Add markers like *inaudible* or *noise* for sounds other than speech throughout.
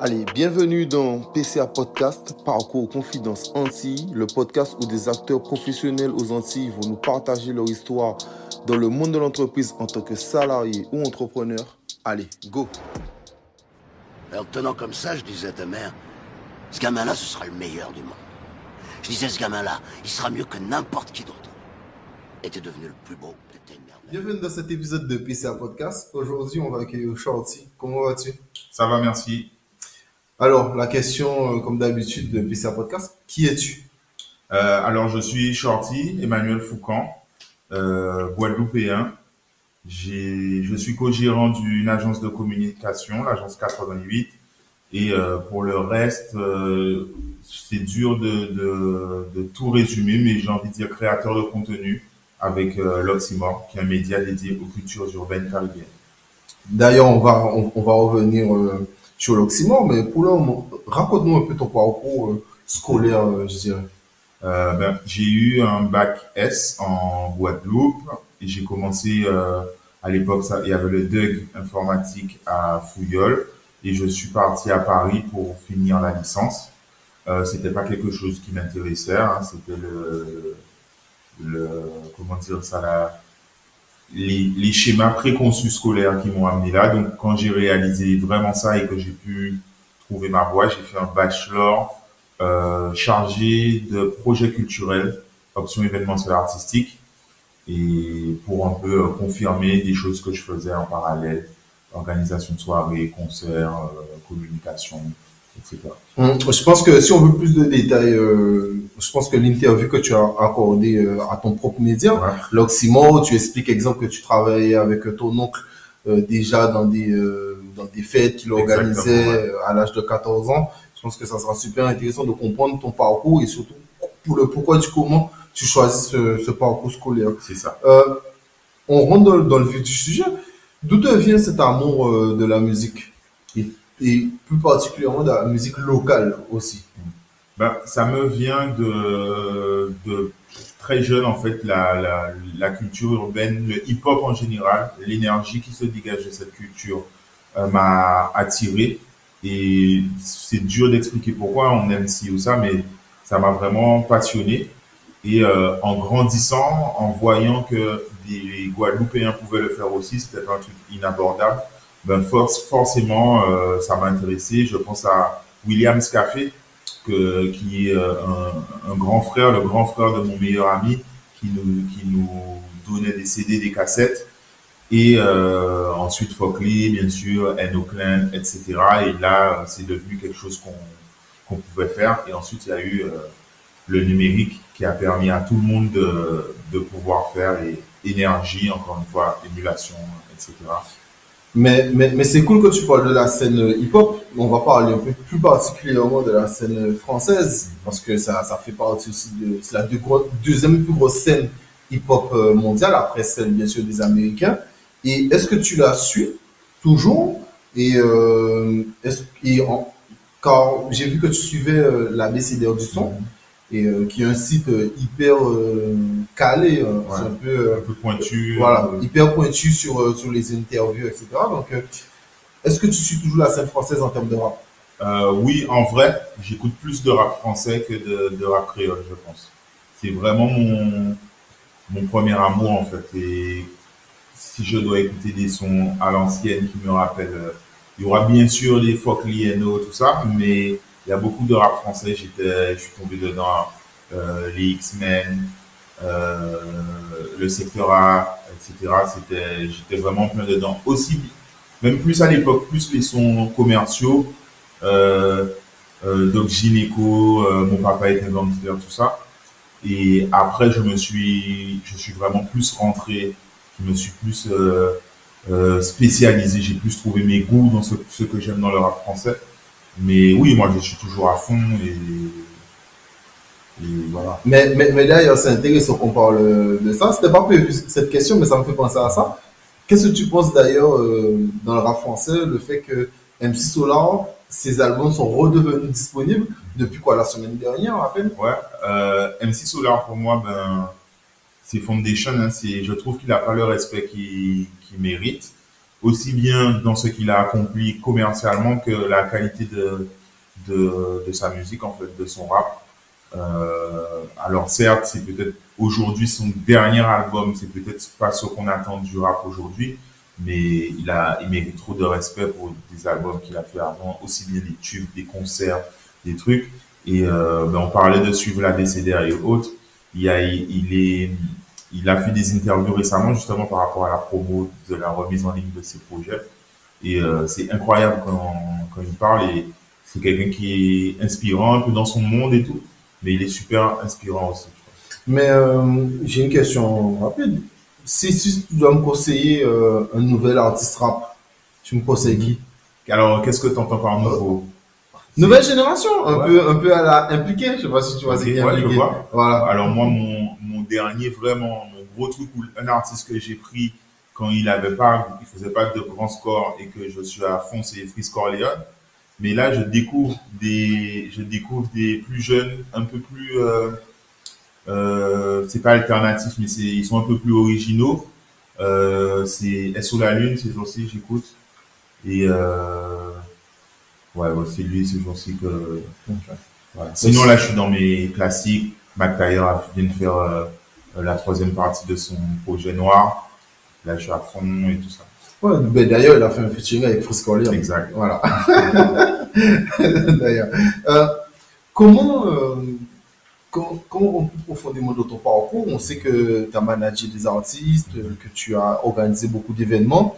Allez, bienvenue dans PCA Podcast, Parcours Confidence Antilles, le podcast où des acteurs professionnels aux Antilles vont nous partager leur histoire dans le monde de l'entreprise en tant que salarié ou entrepreneur. Allez, go Alors, tenant comme ça, je disais à ta mère, ce gamin-là, ce sera le meilleur du monde. Je disais, ce gamin-là, il sera mieux que n'importe qui d'autre. Et t'es devenu le plus beau, t'étais une merde. Bienvenue dans cet épisode de PCA Podcast. Aujourd'hui, on va accueillir Shorty. Comment vas-tu? Ça va, merci. Alors, la question, euh, comme d'habitude, de PCA Podcast, qui es-tu? Euh, alors, je suis Shorty, Emmanuel Foucan, euh, Guadeloupéen. Je suis co-gérant d'une agence de communication, l'agence 88. Et euh, pour le reste, c'est dur de, de, tout résumer, mais j'ai envie de dire créateur de contenu avec l'Oxymore, qui est un média dédié aux cultures urbaines caribéennes. D'ailleurs, on va, on, va revenir sur l'oxymore, mais pour moment, raconte-nous un peu ton parcours euh, scolaire, euh, je dirais. Euh, ben, j'ai eu un bac S en Guadeloupe et j'ai commencé euh, à l'époque il y avait le DUG informatique à Fouillol et je suis parti à Paris pour finir la licence. Euh, c'était pas quelque chose qui m'intéressait, hein, c'était le, le comment dire ça la les, les schémas préconçus scolaires qui m'ont amené là. Donc quand j'ai réalisé vraiment ça et que j'ai pu trouver ma voie, j'ai fait un bachelor euh, chargé de projets culturels, option événementielle artistique, et pour un peu euh, confirmer des choses que je faisais en parallèle, organisation de soirées, concerts, euh, communication, Je pense que si on veut plus de détails, euh, je pense que l'interview que tu as accordée euh, à ton propre média, Ouais. l'Oxymore, tu expliques exemple que tu travaillais avec ton oncle euh, déjà dans des euh, dans des fêtes qu'il organisait ouais. euh, à l'âge de 14 ans. Je pense que ça sera super intéressant de comprendre ton parcours et surtout pour le pourquoi du comment tu choisis ce, ce parcours scolaire. C'est ça. Euh, on rentre dans, dans le vif du sujet. D'où te vient cet amour euh, de la musique? Et, plus particulièrement de la musique locale aussi Ben, ça me vient de, de très jeune, en fait, la, la, la culture urbaine, le hip-hop en général, l'énergie qui se dégage de cette culture euh, m'a attiré. Et c'est dur d'expliquer pourquoi on aime ci ou ça, mais ça m'a vraiment passionné. Et euh, en grandissant, en voyant que des Guadeloupéens pouvaient le faire aussi, c'était un truc inabordable. Ben force, forcément, euh, ça m'a intéressé. Je pense à William Scafé, que, qui est euh, un, grand frère, le grand frère de mon meilleur ami, qui nous, qui nous donnait des CD, des cassettes. Et euh, ensuite Fockley, bien sûr, Klein, etc. Et là, c'est devenu quelque chose qu'on pouvait faire. Et ensuite, il y a eu le numérique qui a permis à tout le monde de, de pouvoir faire et énergie, encore une fois, émulation, etc. Mais, mais, mais c'est cool que tu parles de la scène hip-hop. On va parler un peu plus particulièrement de la scène française, parce que ça, ça fait partie aussi de. La deuxième plus grosse scène hip-hop euh, mondiale, après celle bien sûr des Américains. Et est-ce que tu la suis toujours? Et, euh, est-ce, et en- car j'ai vu que tu suivais euh, la BCDR du son, et, euh, qui est un site euh, hyper euh, calé. hein. C'est un peu. Un peu pointu. voilà, hyper pointu sur, sur les interviews, etc. Donc, est-ce que tu suis toujours la scène française en termes de rap? Oui, en vrai, j'écoute plus de rap français que de, de rap créole, je pense. C'est vraiment mon, mon premier amour, en fait. Et si je dois écouter des sons à l'ancienne qui me rappellent, il y aura bien sûr les Folk Lieno, tout ça, mais il y a beaucoup de rap français. J'étais, je suis tombé dedans, euh, les X-Men, euh, le secteur A, etc. C'était, j'étais vraiment plein dedans. Aussi, même plus à l'époque, plus les sons commerciaux, euh, euh, Doc Gineco, mon papa était gangster, tout ça. Et après, je me suis, je suis vraiment plus rentré, je me suis plus spécialisé, j'ai plus trouvé mes goûts dans ce que j'aime dans le rap français. Mais oui, moi, je suis toujours à fond et, et voilà. Mais, mais, mais d'ailleurs, c'est intéressant qu'on parle de ça. C'était pas prévu cette question, mais ça me fait penser à ça. Qu'est-ce que tu penses d'ailleurs euh, dans le rap français, le fait que MC Solar, ses albums sont redevenus disponibles depuis quoi, la semaine dernière à peine? Ouais, euh, MC Solar pour moi, ben, c'est Foundation. Hein, je trouve qu'il n'a pas le respect qu'il, qu'il mérite. Aussi bien dans ce qu'il a accompli commercialement que la qualité de, de, de sa musique, en fait, de son rap. Euh, alors certes, c'est peut-être aujourd'hui son dernier album, c'est peut-être pas ce qu'on attend du rap aujourd'hui, mais il a, il mérite trop de respect pour des albums qu'il a fait avant, aussi bien des tubes, des concerts, des trucs. Et euh, ben on parlait de suivre la BCDR et autres. Il, a, il, est, il a fait des interviews récemment justement par rapport à la promo de la remise en ligne de ses projets. Et euh, c'est incroyable quand, quand il parle. Et c'est quelqu'un qui est inspirant un peu dans son monde et tout. Mais il est super inspirant aussi. Mais euh, j'ai une question rapide. Si, si, tu dois me conseiller euh, un nouvel artiste rap, tu me conseilles qui? Alors, qu'est-ce que tu entends par nouveau? Nouvelle génération, un peu, un peu à la impliquée. Je sais pas si tu vois Ok, ce qui ouais, je vois. Voilà. Alors moi, mon dernier, vraiment, mon gros truc, où un artiste que j'ai pris quand il avait pas, il faisait pas de grands scores et que je suis à fond, c'est Freeze Corleone. Mais là, je découvre des, je découvre des plus jeunes, un peu plus, euh, euh, c'est pas alternatif, mais c'est, ils sont un peu plus originaux. Euh, c'est SO la Lune, ces jours-ci, j'écoute. Et, euh, ouais, ouais, c'est lui, ces jours-ci que. Sinon, là, je suis dans mes classiques. McTayer vient de faire la troisième partie de son projet noir. Là, je suis à fond et tout ça. Ouais, ben, d'ailleurs, il a fait un featuring avec Frisco. Exact. Voilà. *laughs* D'ailleurs. Euh, comment, euh, comment, comment on peut profondément dans ton parcours On sait que tu as managé des artistes, euh, que tu as organisé beaucoup d'événements.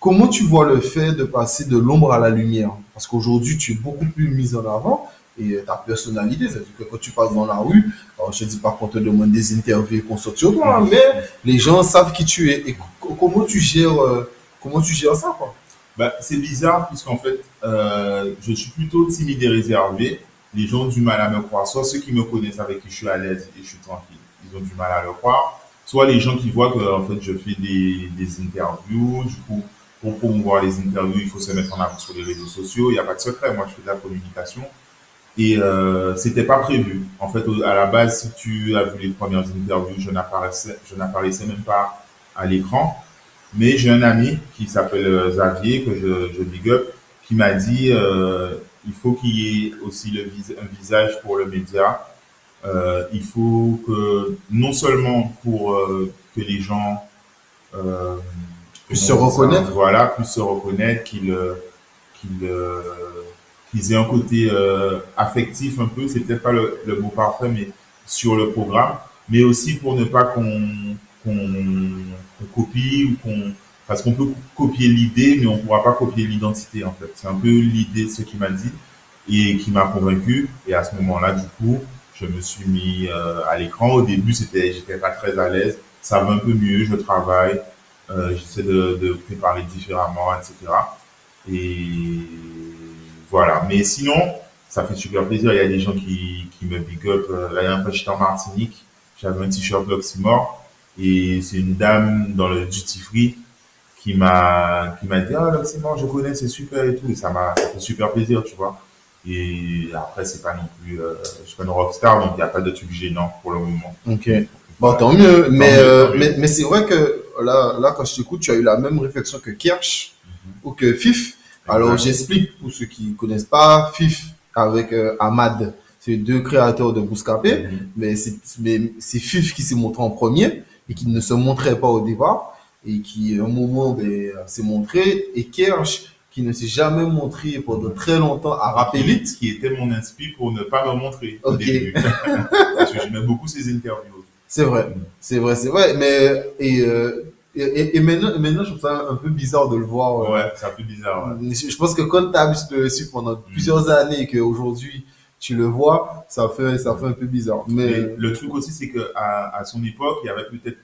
Comment tu vois le fait de passer de l'ombre à la lumière? Parce qu'aujourd'hui, tu es beaucoup plus mis en avant et euh, ta personnalité, c'est-à-dire que quand tu passes dans la rue, alors je ne dis pas qu'on te demande des interviews et qu'on saute sur toi, hein, mais les gens savent qui tu es. Et co- comment tu gères, euh, comment tu gères ça quoi Bah, c'est bizarre puisqu'en fait, euh, je suis plutôt timide et réservé. Les gens ont du mal à me croire. Soit ceux qui me connaissent avec qui je suis à l'aise et je suis tranquille, ils ont du mal à le croire. Soit les gens qui voient que en fait je fais des, des interviews. Du coup, pour promouvoir les interviews, il faut se mettre en avant sur les réseaux sociaux. Il n'y a pas de secret. Moi, je fais de la communication. Et euh, c'était pas prévu. En fait, à la base, si tu as vu les premières interviews, je n'apparaissais, je n'apparaissais même pas à l'écran. Mais j'ai un ami qui s'appelle euh, Xavier, que je, je big up, qui m'a dit euh, il faut qu'il y ait aussi le vis- un visage pour le média. Euh, il faut que, non seulement pour euh, que les gens euh, Puissent se reconnaître. Voilà, puissent se reconnaître, qu'ils euh, qu'ils euh, qu'ils aient un côté euh, affectif un peu, c'est peut-être pas le, le mot parfait, mais sur le programme, mais aussi pour ne pas qu'on qu'on copie ou qu'on parce qu'on peut copier l'idée, mais on pourra pas copier l'identité en fait. C'est un peu l'idée de ce qu'il m'a dit et qui m'a convaincu. Et à ce moment-là, du coup, je me suis mis euh, à l'écran. Au début, c'était, j'étais pas très à l'aise. Ça va un peu mieux. Je travaille, euh, j'essaie de, de préparer différemment, etc. Et voilà. Mais sinon, ça fait super plaisir. Il y a des gens qui, qui me big up. La dernière fois, j'étais en Martinique. J'avais un t-shirt L'Oxymore. Et c'est une dame dans le duty free qui m'a qui m'a dit ah L'Oxymore je connais c'est super et tout et ça m'a ça fait super plaisir tu vois et après c'est pas non plus euh, je suis pas une rockstar donc il n'y a pas de truc gênant pour le moment Ok. Bon, tant mieux. Mais, mieux, euh, tant mieux. mais, mais c'est vrai que là, là, quand je t'écoute, tu as eu la même réflexion que Kirsch ou que Fif. Alors, j'explique pour ceux qui connaissent pas. Fif avec euh, Ahmad, c'est deux créateurs de Bouscapé. Mhm. Mais c'est mais c'est Fif qui s'est montré en premier et qui ne se montrait pas au départ et qui, à un moment, ben, s'est montré. Et Kirsch qui ne s'est jamais montré pendant très longtemps à Rap Elite. qui était mon inspi pour ne pas me montrer au début *laughs* parce que j'aimais beaucoup ses interviews C'est vrai, c'est vrai, c'est vrai. Mais et, euh, et, et- et maintenant, maintenant, je trouve ça un peu bizarre de le voir. euh, ouais ça fait bizarre ouais. Je je pense que quand tu as le suivre pendant plusieurs années et qu'aujourd'hui tu le vois, ça fait, ça fait un peu bizarre. Mais le truc aussi, c'est que à, à son époque, il y avait peut-être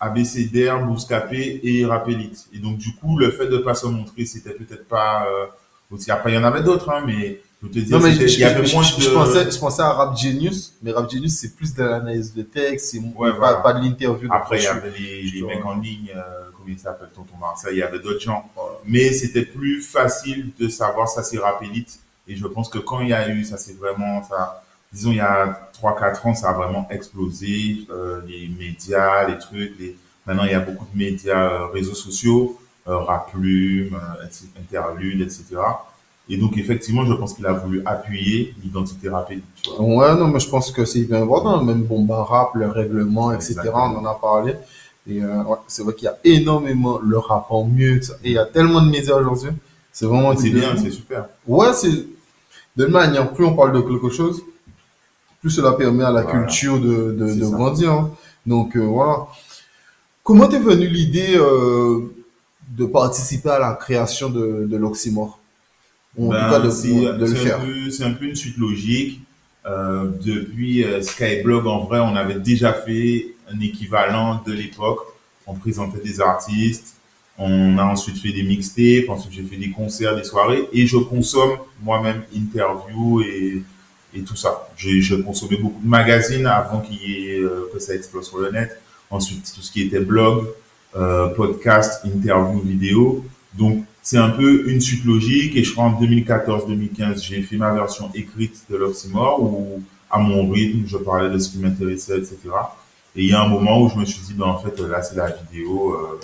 ABCDR, Bouscapé et Rapelite. Et donc, du coup, le fait de pas se montrer, c'était peut-être pas euh, aussi. Après, il y en avait d'autres, hein, mais je veux te dire, non, mais c'était- je, il y avait je- moins je- de. je pensais, je pensais à Rap Genius, mais Rap Genius c'est plus de l'analyse de texte, c'est Ouais, pas, voilà. pas de l'interview. Après, il y avait les, les mecs en ligne, euh, comment ils s'appellent, Tonton Marseille, il y avait d'autres gens. Mais c'était plus facile de savoir ça, c'est Rapelite. Et je pense que quand il y a eu, ça c'est vraiment, ça, disons, il y a 3-4 ans, ça a vraiment explosé. euh, les médias, les trucs, les... maintenant il y a beaucoup de médias, euh, réseaux sociaux. rap plume, interlude, etc. Et donc, effectivement, je pense qu'il a voulu appuyer l'identité rapide. Ouais, non, mais je pense que c'est bien important. Même Bomba Rap, le règlement, etc., on en a parlé. Et euh, ouais, c'est vrai qu'il y a énormément le rap en mieux. Et il y a tellement de médias aujourd'hui. C'est vraiment. C'est bien, c'est super. Ouais, c'est. De manière, plus on parle de quelque chose, plus cela permet à la culture de, de, de grandir. Hein. Donc, euh, voilà. Comment t'es venue l'idée euh, de participer à la création de, de l'Oxymore? Ben, C'est un peu une suite logique. Euh, depuis euh, Skyblog, en vrai, on avait déjà fait un équivalent de l'époque. On présentait des artistes, on a ensuite fait des mixtapes, ensuite j'ai fait des concerts, des soirées, et je consomme moi-même interviews et, et tout ça. Je consommais beaucoup de magazines avant qu'il y ait, euh, que ça explose sur le net. Ensuite, tout ce qui était blog, euh, podcast, interview, vidéo. Donc, c'est un peu une suite logique. Et je crois en 2014-2015, j'ai fait ma version écrite de l'Oxymore où, à mon rythme, je parlais de ce qui m'intéressait, etc. Et il y a un moment où je me suis dit, ben, en fait, là, c'est la vidéo. Euh,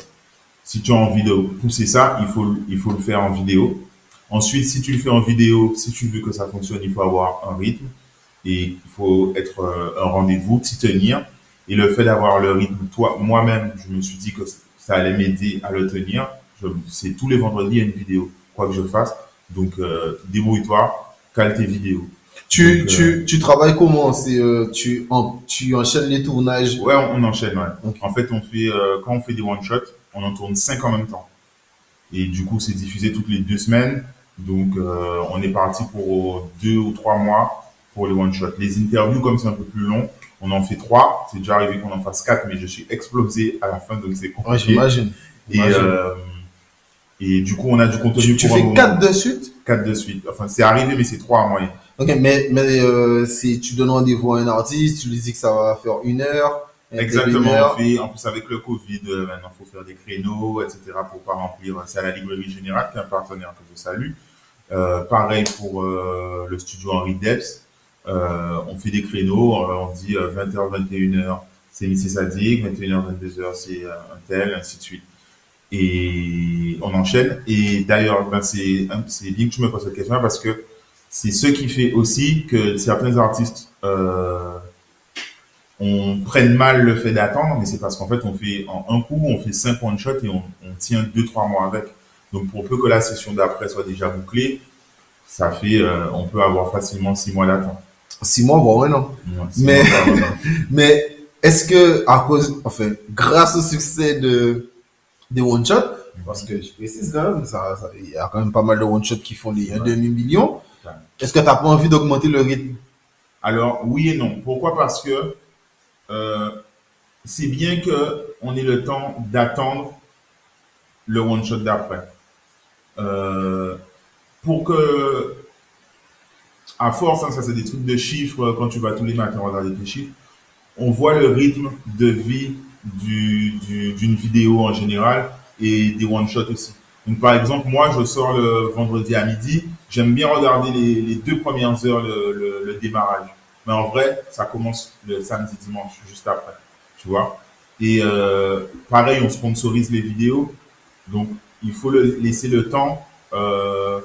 si tu as envie de pousser ça, il faut, il faut le faire en vidéo. Ensuite, si tu le fais en vidéo, si tu veux que ça fonctionne, il faut avoir un rythme et il faut être euh, un rendez-vous, s'y tenir. Et le fait d'avoir le rythme, toi, moi-même, je me suis dit que ça allait m'aider à le tenir c'est tous les vendredis, il y a une vidéo, quoi que je fasse. Donc, euh, débrouille-toi, cale tes vidéos. Tu, tu, euh, tu travailles comment? C'est euh, tu, en, tu enchaînes les tournages? Ouais, on, enchaîne. Ouais. En fait, on fait euh, quand on fait des one shots, on en tourne cinq en même temps. Et du coup, c'est diffusé toutes les deux semaines. Donc, euh, on est parti pour deux ou trois mois pour les one shots. Les interviews, comme c'est un peu plus long, on en fait trois. C'est déjà arrivé qu'on en fasse quatre, mais je suis explosé à la fin, donc c'est compliqué. Ouais, j'imagine. Et euh, et du coup, on a du contenu tu, fais quatre de suite? Quatre de suite. Enfin, c'est arrivé, mais c'est trois en moyenne. Ok, mais, mais euh, si tu donnes rendez-vous à un artiste, tu lui dis que ça va faire une heure. Exactement. On fait, en plus, avec le Covid, euh, maintenant, il faut faire des créneaux, etc. pour pas remplir. C'est à la Librairie Générale, qui est un partenaire que je salue. Euh, pareil pour euh, le studio Henri Debs. Euh, on fait des créneaux, on dit 20h, 21h, c'est Missy Sadik, 21h, 22h, c'est un tel, ainsi de suite et on enchaîne. Et d'ailleurs, ben c'est bien que tu me poses cette question parce que c'est ce qui fait aussi que certains artistes euh, on prenne mal le fait d'attendre, mais c'est parce qu'en fait on fait en un coup, on fait cinq one shot et on, on tient deux trois mois avec. Donc pour peu que la session d'après soit déjà bouclée, ça fait, euh, on peut avoir facilement six mois d'attente. Six mois, bon, ouais, non. mais, *laughs* mais est-ce que à cause, enfin, grâce au succès de des one-shots, parce que je précise quand même, il y a quand même pas mal de one-shots qui font les 1 demi-million. Est-ce que tu n'as pas envie d'augmenter le rythme? Alors, oui et non. Pourquoi? Parce que euh, c'est bien qu'on ait le temps d'attendre le one-shot d'après. Euh, pour que, à force, hein, ça c'est des trucs de chiffres, quand tu vas tous les matins regarder tes chiffres, on voit le rythme de vie d'une du, d'une vidéo en général et des one-shots aussi. Donc, par exemple, moi, je sors le vendredi à midi. J'aime bien regarder les, deux premières heures le, démarrage. Mais en vrai, ça commence le samedi, dimanche, juste après. Tu vois? Et euh, pareil, on sponsorise les vidéos. Donc, il faut laisser le temps euh,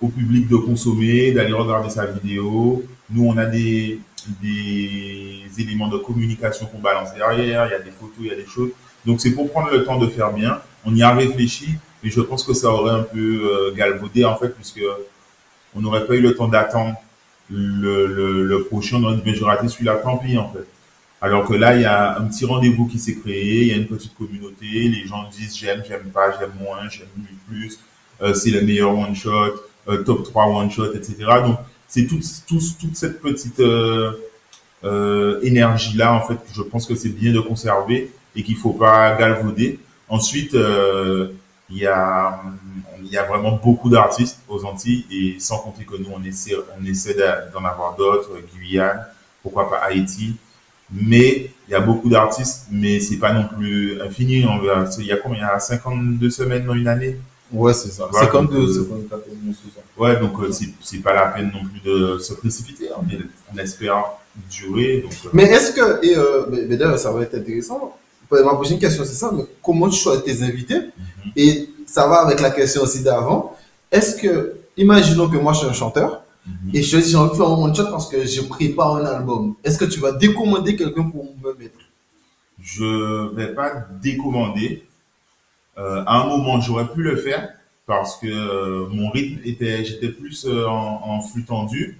au public de consommer, d'aller regarder sa vidéo. Nous, on a des, des éléments de communication qu'on balance derrière, il y a des photos, il y a des choses. Donc c'est pour prendre le temps de faire bien. On y a réfléchi, mais je pense que ça aurait un peu euh, galvaudé en fait, puisque on n'aurait pas eu le temps d'attendre le, le, le, prochain. On aurait dit, mais je raté celui-là, tant pis en fait. Alors que là, il y a un petit rendez-vous qui s'est créé, il y a une petite communauté, les gens disent j'aime, j'aime pas, j'aime moins, j'aime plus, euh, c'est le meilleur one shot, euh, top 3 one shot, etc. Donc c'est toute, toute cette petite euh, euh, énergie là en fait je pense que c'est bien de conserver et qu'il faut pas galvauder. Ensuite, euh, il y a il y a vraiment beaucoup d'artistes aux Antilles et sans compter que nous on essaie on essaie d'en avoir d'autres, Guyane, pourquoi pas Haïti. Mais il y a beaucoup d'artistes, mais c'est pas non plus infini. Il y a combien? Il y a 52 semaines dans une année? Ouais, c'est ça. c'est comme de, c'est Ouais, donc euh, c'est pas la peine non plus de se précipiter. Hein, mais on espère durer. Donc, euh. Mais est-ce que, et euh, mais, d'ailleurs, ça va être intéressant. Ma prochaine question, c'est ça, mais comment tu choisis tes invités? Mhm. Et ça va avec la question aussi d'avant. Est-ce que, imaginons que moi je suis un chanteur Mhm. et je dis j'ai envie de faire un one shot parce que je prépare un album. Est-ce que tu vas décommander quelqu'un pour me mettre? Je vais pas décommander. Euh, à un moment, j'aurais pu le faire parce que euh, mon rythme était, j'étais plus euh, en, en flux tendu.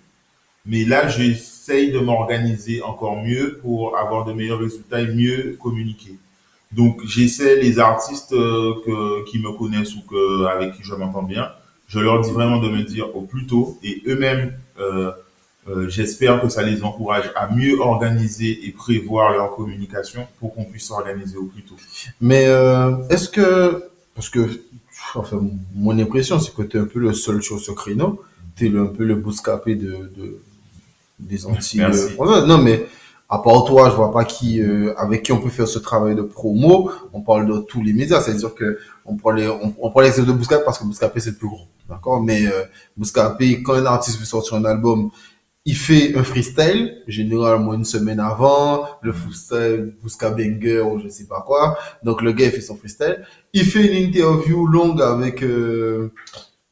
Mais là, j'essaye de m'organiser encore mieux pour avoir de meilleurs résultats et mieux communiquer. Donc, j'essaie les artistes que, qui me connaissent ou que, avec qui je m'entends bien, je leur dis vraiment de me dire au plus tôt et eux-mêmes, euh, euh, j'espère que ça les encourage à mieux organiser et prévoir leur communication pour qu'on puisse s'organiser au plus tôt. Mais euh, est-ce que, parce que, enfin, mon impression, c'est que tu es un peu le seul sur ce créneau. Tu es un peu le bouscapé de, de, des *laughs* Antilles. Euh, non, mais à part toi, je vois pas qui, euh, avec qui on peut faire ce travail de promo. On parle de tous les médias. C'est-à-dire que on prend les, on, on prend l'exemple de Bouscapé parce que Bouscapé, c'est le plus gros. D'accord? Mais euh, Bouscapé, quand un artiste veut sortir un album, il fait un freestyle, généralement une semaine avant, le freestyle Bousca Banger ou je sais pas quoi. Donc le gars il fait son freestyle. Il fait une interview longue avec, euh,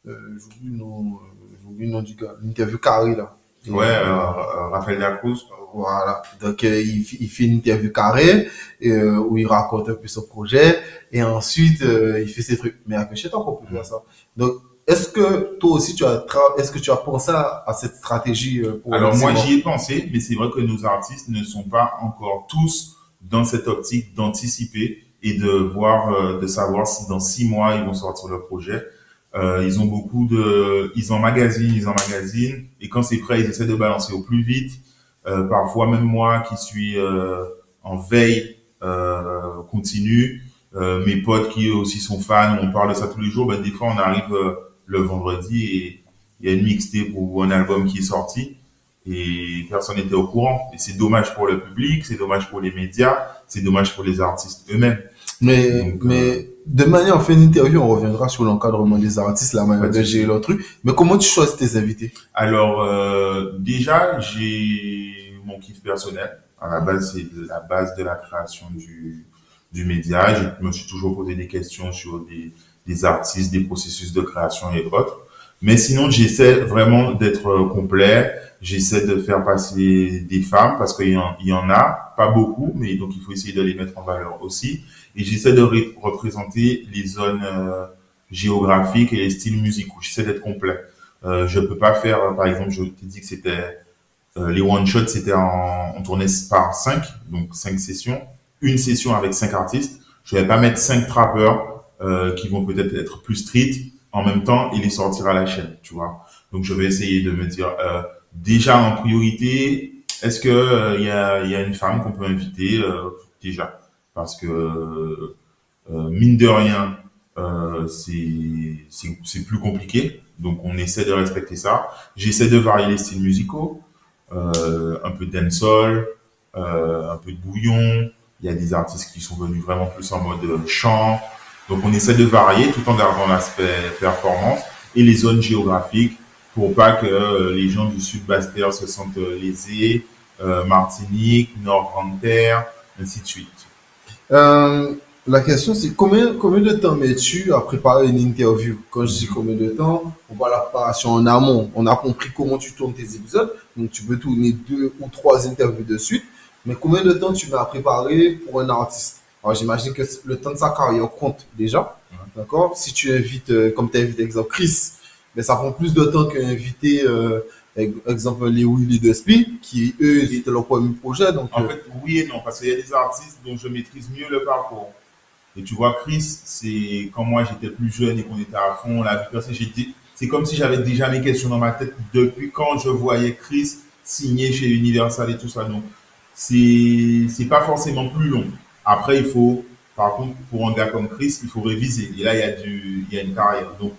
euh, j'oublie le nom, euh, le nom du gars, l'interview carré là. Ouais, euh, Raphaël Lacruz. Voilà. Donc euh, il, fait une interview carrée euh, où il raconte un peu son projet et ensuite il fait ses trucs. Mais avec chez toi qu'on peut faire ça. Donc est-ce que toi aussi tu as est-ce que tu as pensé à, cette stratégie euh, pour Alors moi j'y ai pensé, mais c'est vrai que nos artistes ne sont pas encore tous dans cette optique d'anticiper et de voir, euh, de savoir si dans six mois ils vont sortir leur projet. Euh, ils ont beaucoup de, ils emmagasinent, ils emmagasinent, et quand c'est prêt, ils essaient de balancer au plus vite. Euh, parfois même moi qui suis euh, en veille continue, mes potes qui eux aussi sont fans, on parle de ça tous les jours. Ben des fois on arrive le vendredi et il y a une mixtape ou un album qui est sorti et personne n'était au courant. Et c'est dommage pour le public, c'est dommage pour les médias, c'est dommage pour les artistes eux-mêmes. Mais, Donc, mais de manière, on fait une interview, on reviendra sur l'encadrement des artistes, la manière de gérer leur truc. Mais comment tu choisis tes invités? Alors euh, déjà, j'ai mon kiff personnel. À la base, c'est la base de la création du, du média. Je me suis toujours posé des questions sur des, des artistes, des processus de création et autres. Mais sinon, j'essaie vraiment d'être euh, complet. J'essaie de faire passer des femmes parce qu'il y, en- a, pas beaucoup, mais donc il faut essayer de les mettre en valeur aussi. Et j'essaie de ré- représenter les zones euh, géographiques et les styles musicaux. J'essaie d'être complet. Euh, je peux pas faire, par exemple, je t'ai dit que c'était euh, les one shots, c'était en, on tournait par cinq, donc cinq sessions, une session avec cinq artistes. Je vais pas mettre cinq trappeurs euh, qui vont peut-être être plus street en même temps et les sortir à la chaîne, tu vois. Donc je vais essayer de me dire euh, déjà en priorité, est-ce que euh, il y, a, il y a une femme qu'on peut inviter euh, déjà? Parce que euh, mine de rien, c'est plus compliqué. Donc on essaie de respecter ça. J'essaie de varier les styles musicaux, un peu de dancehall, un peu de bouillon. Il y a des artistes qui sont venus vraiment plus en mode chant. Donc on essaie de varier tout en gardant l'aspect performance et les zones géographiques pour pas que euh, les gens du sud Basse-Terre se sentent euh, lésés, euh, Martinique, Nord Grande-Terre, ainsi de suite. La question, c'est combien, combien de temps mets-tu à préparer une interview? Quand je dis combien de temps, on voit la préparation en amont. On a compris comment tu tournes tes épisodes. Donc, tu peux tourner deux ou trois interviews de suite. Mais combien de temps tu à préparer pour un artiste? Alors, j'imagine que le temps de sa carrière compte déjà. D'accord? Si tu invites, euh, comme tu as invité, exemple, Chris, mais ça prend plus de temps qu'inviter, euh, ex- exemple, les Willy de Spi, qui, eux, c'était leur premier projet. Donc, En euh, fait, oui et non, parce qu'il y a des artistes dont je maîtrise mieux le parcours. Et tu vois, Chris, c'est quand moi j'étais plus jeune et qu'on était à fond, la vie personnelle, j'ai dit, c'est comme si j'avais déjà mes questions dans ma tête depuis quand je voyais Chris signer chez Universal et tout ça. Donc, c'est, c'est pas forcément plus long. Après, il faut, par contre, pour un gars comme Chris, il faut réviser. Et là, il y a du, il y a une carrière. Donc,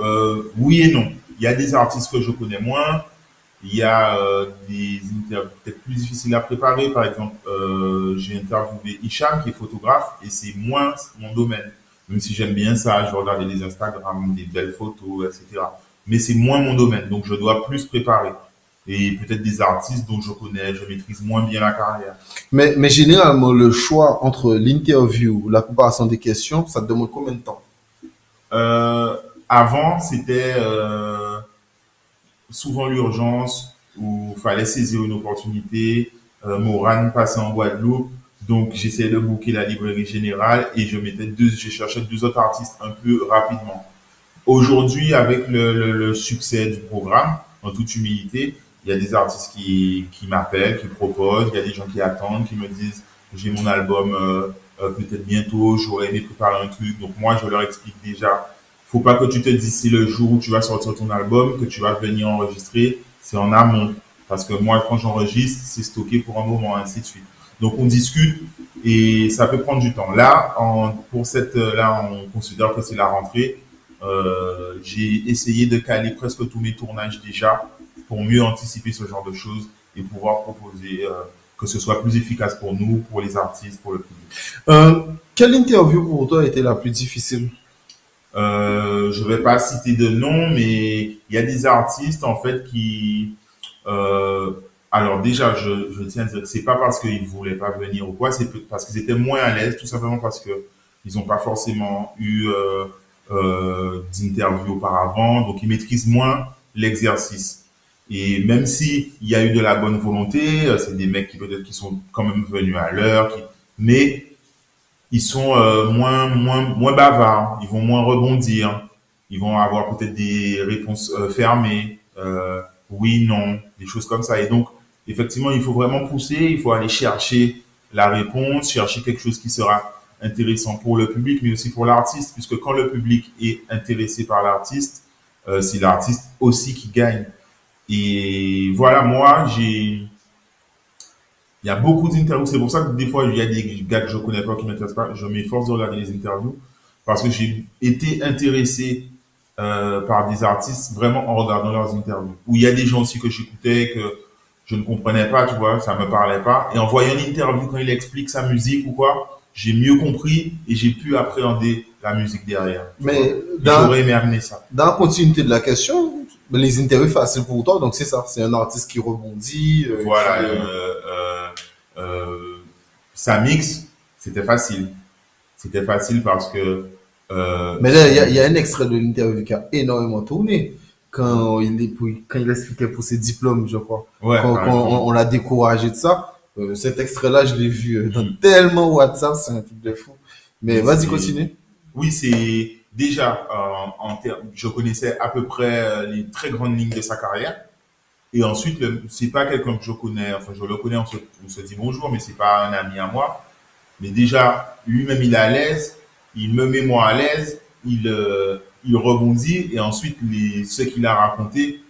euh, oui et non. Il y a des artistes que je connais moins. Il y a euh, des interviews peut-être plus difficiles à préparer. Par exemple, euh, j'ai interviewé Hicham, qui est photographe, et c'est moins mon domaine. Même si j'aime bien ça, je regarde des Instagram, des belles photos, etc. Mais c'est moins mon domaine, donc je dois plus préparer. Et peut-être des artistes dont je connais, je maîtrise moins bien la carrière. Mais, mais généralement, le choix entre l'interview, la préparation des questions, ça te demande combien de temps? Euh, avant, c'était euh, souvent l'urgence où il fallait saisir une opportunité. Euh, Moran passait en Guadeloupe, donc j'essayais de booker la librairie générale et je mettais deux, je cherchais deux autres artistes un peu rapidement. Aujourd'hui, avec le, le, le succès du programme, en toute humilité, il y a des artistes qui, qui m'appellent, qui proposent, il y a des gens qui attendent, qui me disent j'ai mon album euh, euh, peut-être bientôt, j'aurais aimé préparer un truc. Donc moi, je leur explique déjà, faut pas que tu te dises c'est le jour où tu vas sortir ton album que tu vas venir enregistrer, c'est en amont. Parce que moi, quand j'enregistre, c'est stocké pour un moment, ainsi de suite. Donc on discute et ça peut prendre du temps. Là, en, pour cette, là, on considère que c'est la rentrée. Euh, j'ai essayé de caler presque tous mes tournages déjà pour mieux anticiper ce genre de choses et pouvoir proposer euh, que ce soit plus efficace pour nous, pour les artistes, pour le public. Euh, quelle interview pour toi a été la plus difficile? Euh, Je vais pas citer de nom, mais il y a des artistes en fait qui alors déjà, je, je tiens à dire que c'est pas parce qu'ils voulaient pas venir ou quoi, c'est parce qu'ils étaient moins à l'aise, tout simplement parce que ils n'ont pas forcément eu d'interview auparavant, donc ils maîtrisent moins l'exercice. Et même si il y a eu de la bonne volonté, euh, c'est des mecs qui peut-être qui sont quand même venus à l'heure, qui... mais ils sont euh, moins moins moins bavards, ils vont moins rebondir, ils vont avoir peut-être des réponses euh, fermées, oui, non, des choses comme ça. Et donc effectivement, il faut vraiment pousser, il faut aller chercher la réponse, chercher quelque chose qui sera intéressant pour le public, mais aussi pour l'artiste, puisque quand le public est intéressé par l'artiste, c'est l'artiste aussi qui gagne. Et voilà, moi, j'ai, il y a beaucoup d'interviews. C'est pour ça que des fois, il y a des gars que je connais pas qui m'intéressent pas. Je m'efforce de regarder les interviews parce que j'ai été intéressé euh, par des artistes vraiment en regardant leurs interviews. Où il y a des gens aussi que j'écoutais que je ne comprenais pas, tu vois, ça me parlait pas. Et en voyant une interview quand il explique sa musique ou quoi, j'ai mieux compris et j'ai pu appréhender la musique derrière. Mais J'aurais aimé amener ça. dans la continuité de la question, les interviews faciles pour toi, donc c'est ça, c'est un artiste qui rebondit. euh, Voilà, qui- euh, euh, euh, ça mixe, c'était facile. C'était facile parce que. euh, Mais là, il y, a- il y a un extrait de l'interview qui a énormément tourné quand il, est, quand il expliquait pour ses diplômes, je crois. ouais, quand, quand on, on l'a découragé de ça. Euh, cet extrait-là, je l'ai vu dans tellement WhatsApp, c'est un truc de fou. Mais vas-y, continue. Oui, c'est déjà euh, en je connaissais à peu près euh, les très grandes lignes de sa carrière. Et ensuite, c'est pas quelqu'un que je connais, enfin je le connais, on se, dit bonjour, mais c'est pas un ami à moi. Mais déjà, lui-même, il est à l'aise, il me met moi à l'aise, il, euh, il rebondit, et ensuite, les, ce qu'il a raconté,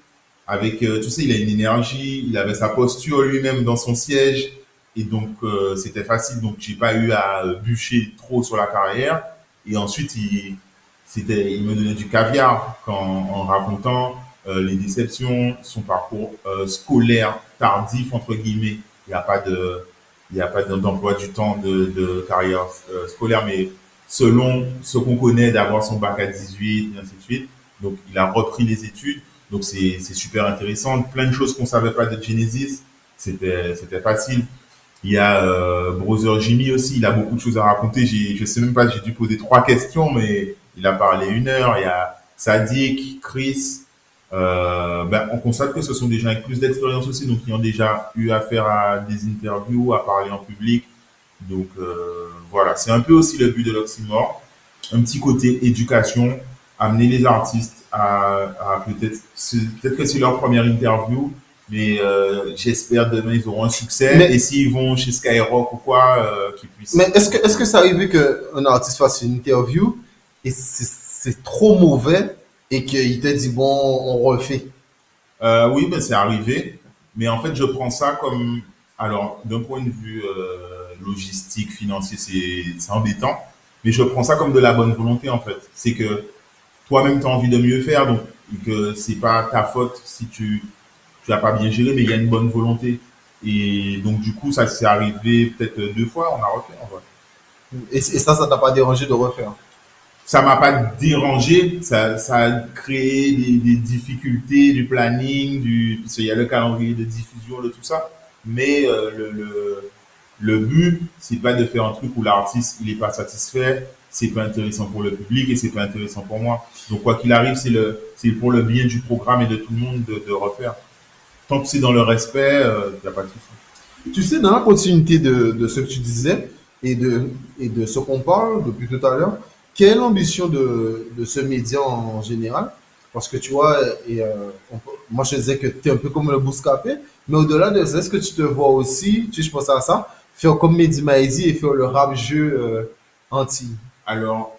avec, euh, tu sais, il a une énergie, il avait sa posture lui-même dans son siège, et donc c'était facile, donc j'ai pas eu à bûcher trop sur la carrière. Et ensuite, il, c'était, il me donnait du caviar quand, en racontant euh, les déceptions, son parcours euh, scolaire tardif entre guillemets. Il n'y a pas de, il n'y a pas d'emploi du temps de, de carrière euh, scolaire, mais selon ce qu'on connaît d'avoir son bac à 18 et ainsi de suite. Donc, il a repris les études. Donc, c'est, c'est super intéressant. Plein de choses qu'on savait pas de Genesis. C'était, c'était facile. Il y a euh, Brother Jimmy aussi, il a beaucoup de choses à raconter. J'ai, je sais même pas, j'ai dû poser trois questions, mais il a parlé une heure. Il y a Sadik, Chris. Euh, ben, on constate que ce sont des gens avec plus d'expérience aussi, donc qui ont déjà eu affaire à des interviews, à parler en public. Donc euh, voilà, c'est un peu aussi le but de l'Oxymore. Un petit côté éducation, amener les artistes à, à peut-être, peut-être que c'est leur première interview, mais euh, j'espère demain ils auront un succès. Mais- et s'ils vont chez Skyrock ou quoi, euh, qu'ils puissent. Mais est-ce que est-ce que ça arrive qu'un artiste fasse une interview et c'est trop mauvais et qu'il te dit bon, on refait Euh, oui, ben c'est arrivé, mais en fait je prends ça comme, alors d'un point de vue euh, logistique, financier, c'est c'est embêtant, mais je prends ça comme de la bonne volonté en fait. C'est que toi-même tu as envie de mieux faire, donc que c'est pas ta faute si tu tu as pas bien géré, mais il y a une bonne volonté. Et donc du coup ça s'est arrivé peut-être deux fois, on a refait en vrai. et, et ça, ça t'a pas dérangé de refaire? Ça m'a pas dérangé, ça, ça a créé des, des difficultés du planning, du, parce qu'il y a le calendrier de diffusion de tout ça, mais euh, le, le, le but, c'est pas de faire un truc où l'artiste il est pas satisfait c'est pas intéressant pour le public et c'est pas intéressant pour moi. Donc quoi qu'il arrive, c'est le, c'est pour le bien du programme et de tout le monde de, de refaire. Tant que c'est dans le respect, il n'y a pas de souci. Tu sais, dans la continuité de, de ce que tu disais et de, et de ce qu'on parle depuis tout à l'heure, quelle est l'ambition de, de ce média en général? Parce que tu vois, et, euh, on moi je disais que tu es un peu comme le Bouscapé, mais au-delà de ça, est-ce que tu te vois aussi, tu sais, je pense à ça, faire comme Mehdi Maizi et faire le rap-jeu euh, anti? Alors,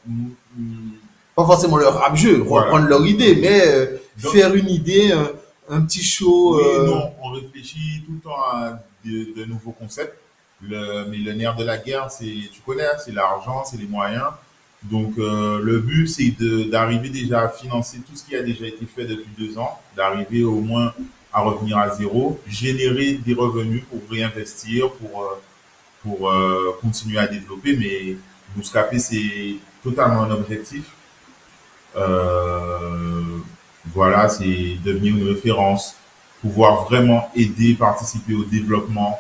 Pas forcément le rap-jeu, Voilà. reprendre leur idée, mais euh, Donc- faire une idée, un, un petit show. Oui, non, on réfléchit tout le temps à de, de nouveaux concepts. Le, mais le nerf de la guerre, c'est, tu connais, hein, c'est l'argent, c'est les moyens. Donc, euh, le but, c'est d'arriver déjà à financer tout ce qui a déjà été fait depuis deux ans, d'arriver au moins à revenir à zéro, générer des revenus pour réinvestir, pour, euh, pour euh, continuer à développer. Mais Bouscapé, c'est totalement un objectif. Euh, voilà, c'est devenir une référence, pouvoir vraiment aider, participer au développement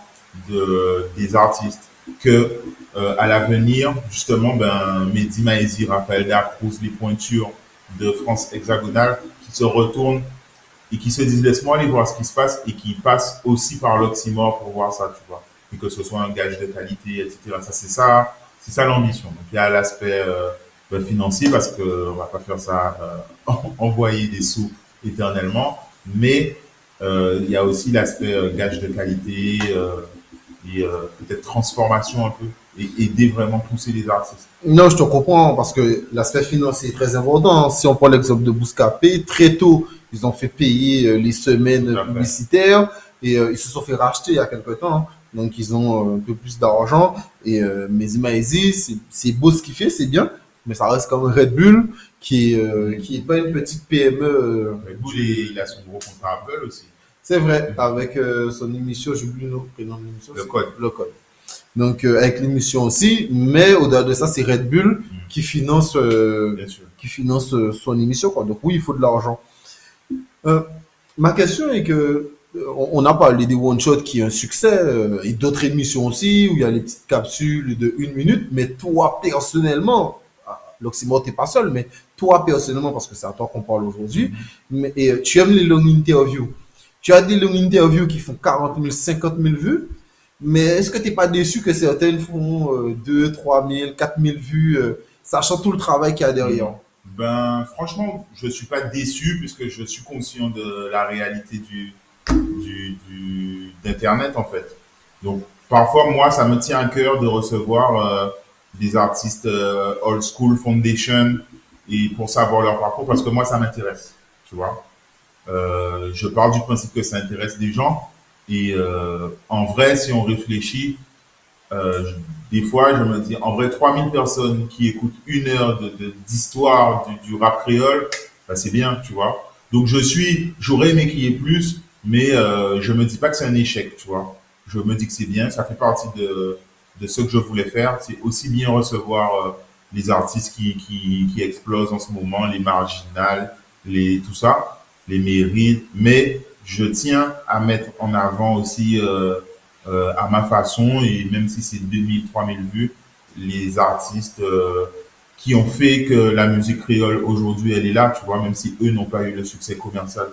de, des artistes, que euh, à l'avenir, justement, ben, Mehdi Maizi, Raphaël Dacruz, les pointures de France hexagonale qui se retournent et qui se disent laisse-moi aller voir ce qui se passe et qui passent aussi par l'oxymore pour voir ça, tu vois, et que ce soit un gage de qualité, etc. Ça, c'est ça, c'est ça l'ambition. Donc il y a l'aspect euh, ben, financier parce que on va pas faire ça, euh, *laughs* envoyer des sous éternellement, mais euh, il y a aussi l'aspect euh, gage de qualité euh, et euh, peut-être transformation un peu et aider vraiment pousser les artistes. Non, je te comprends parce que l'aspect financier est très important. Si on prend l'exemple de Bouscapé, très tôt, ils ont fait payer euh, les semaines publicitaires et euh, ils se sont fait racheter il y a quelque temps. hein. Donc, ils ont euh, un peu plus d'argent. Et euh, Maizi, c'est- beau ce qu'il fait, c'est bien, mais ça reste comme Red Bull qui est, euh, qui est pas une petite PME. Red Bull, il a son gros contrat Apple aussi. C'est vrai, avec euh, son émission, j'oublie le prénom de l'émission. Le code. Le code. Donc, euh, avec l'émission aussi, mais au-delà de ça, c'est Red Bull qui finance, euh, qui finance son émission. Quoi. Donc, oui, il faut de l'argent. Ma question est que, on a parlé des one-shot qui est un succès, et d'autres émissions aussi, où il y a les petites capsules de une minute, mais toi, personnellement, ah, l'Oxymore, t'es pas seul, mais toi, personnellement, parce que c'est à toi qu'on parle aujourd'hui, mais, et, tu aimes les longues interviews? Tu as des longues interviews qui font 40 000, 50 000 vues, mais est-ce que tu n'es pas déçu que certaines font euh, 2, 3 000, 4 000 vues, euh, sachant tout le travail qu'il y a derrière? Ben, franchement, je suis pas déçu puisque je suis conscient de la réalité du, du- d'Internet, en fait. Donc, parfois, moi, ça me tient à cœur de recevoir euh, des artistes euh, old school foundation et pour savoir leur parcours parce que moi, ça m'intéresse, tu vois. Euh, je pars du principe que ça intéresse des gens et euh, en vrai, si on réfléchit, euh, des fois, je me dis, en vrai, 3000 personnes qui écoutent une heure d'histoire du, du rap créole, bah, c'est bien, tu vois. Donc, je suis, j'aurais aimé qu'il y ait plus, mais euh, je me dis pas que c'est un échec, tu vois. Je me dis que c'est bien, ça fait partie de, de ce que je voulais faire. C'est aussi bien recevoir euh, les artistes qui, qui, qui explosent en ce moment, les marginales, les, tout ça, les mérites, mais je tiens à mettre en avant aussi euh, euh, à ma façon, et même si c'est 2000, 3000 vues, les artistes euh, qui ont fait que la musique créole aujourd'hui, elle est là, tu vois, même si eux n'ont pas eu le succès commercial.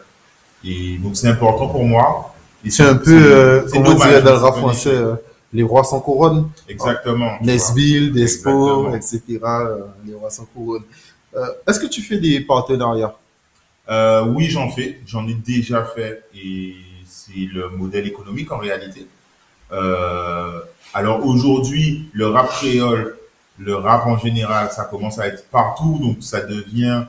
Et donc c'est important pour moi. C'est un peu, euh, c'est comme on dirait dans le rap français, euh, les rois sans couronne, Exactement. Nesville, Despo, Exactement. etc. euh, les rois sans couronne. Euh, Est-ce que tu fais des partenariats? Euh, oui, j'en fais. J'en ai déjà fait et c'est le modèle économique en réalité. Euh, alors aujourd'hui, le rap créole, le rap en général, ça commence à être partout, donc ça devient,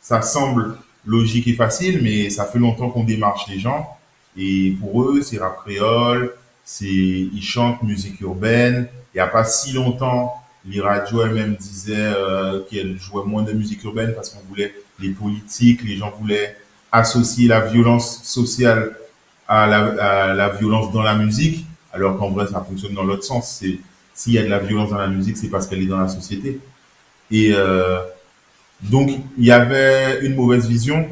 ça semble logique et facile, mais ça fait longtemps qu'on démarche les gens. Et pour eux, c'est rap créole, c'est ils chantent musique urbaine. Il n'y a pas si longtemps, les radios elles-mêmes disaient euh, qu'elles jouaient moins de musique urbaine parce qu'on voulait les politiques, les gens voulaient associer la violence sociale à la, à la violence dans la musique, alors qu'en vrai, ça fonctionne dans l'autre sens. C'est s'il y a de la violence dans la musique, c'est parce qu'elle est dans la société. Et euh, donc, il y avait une mauvaise vision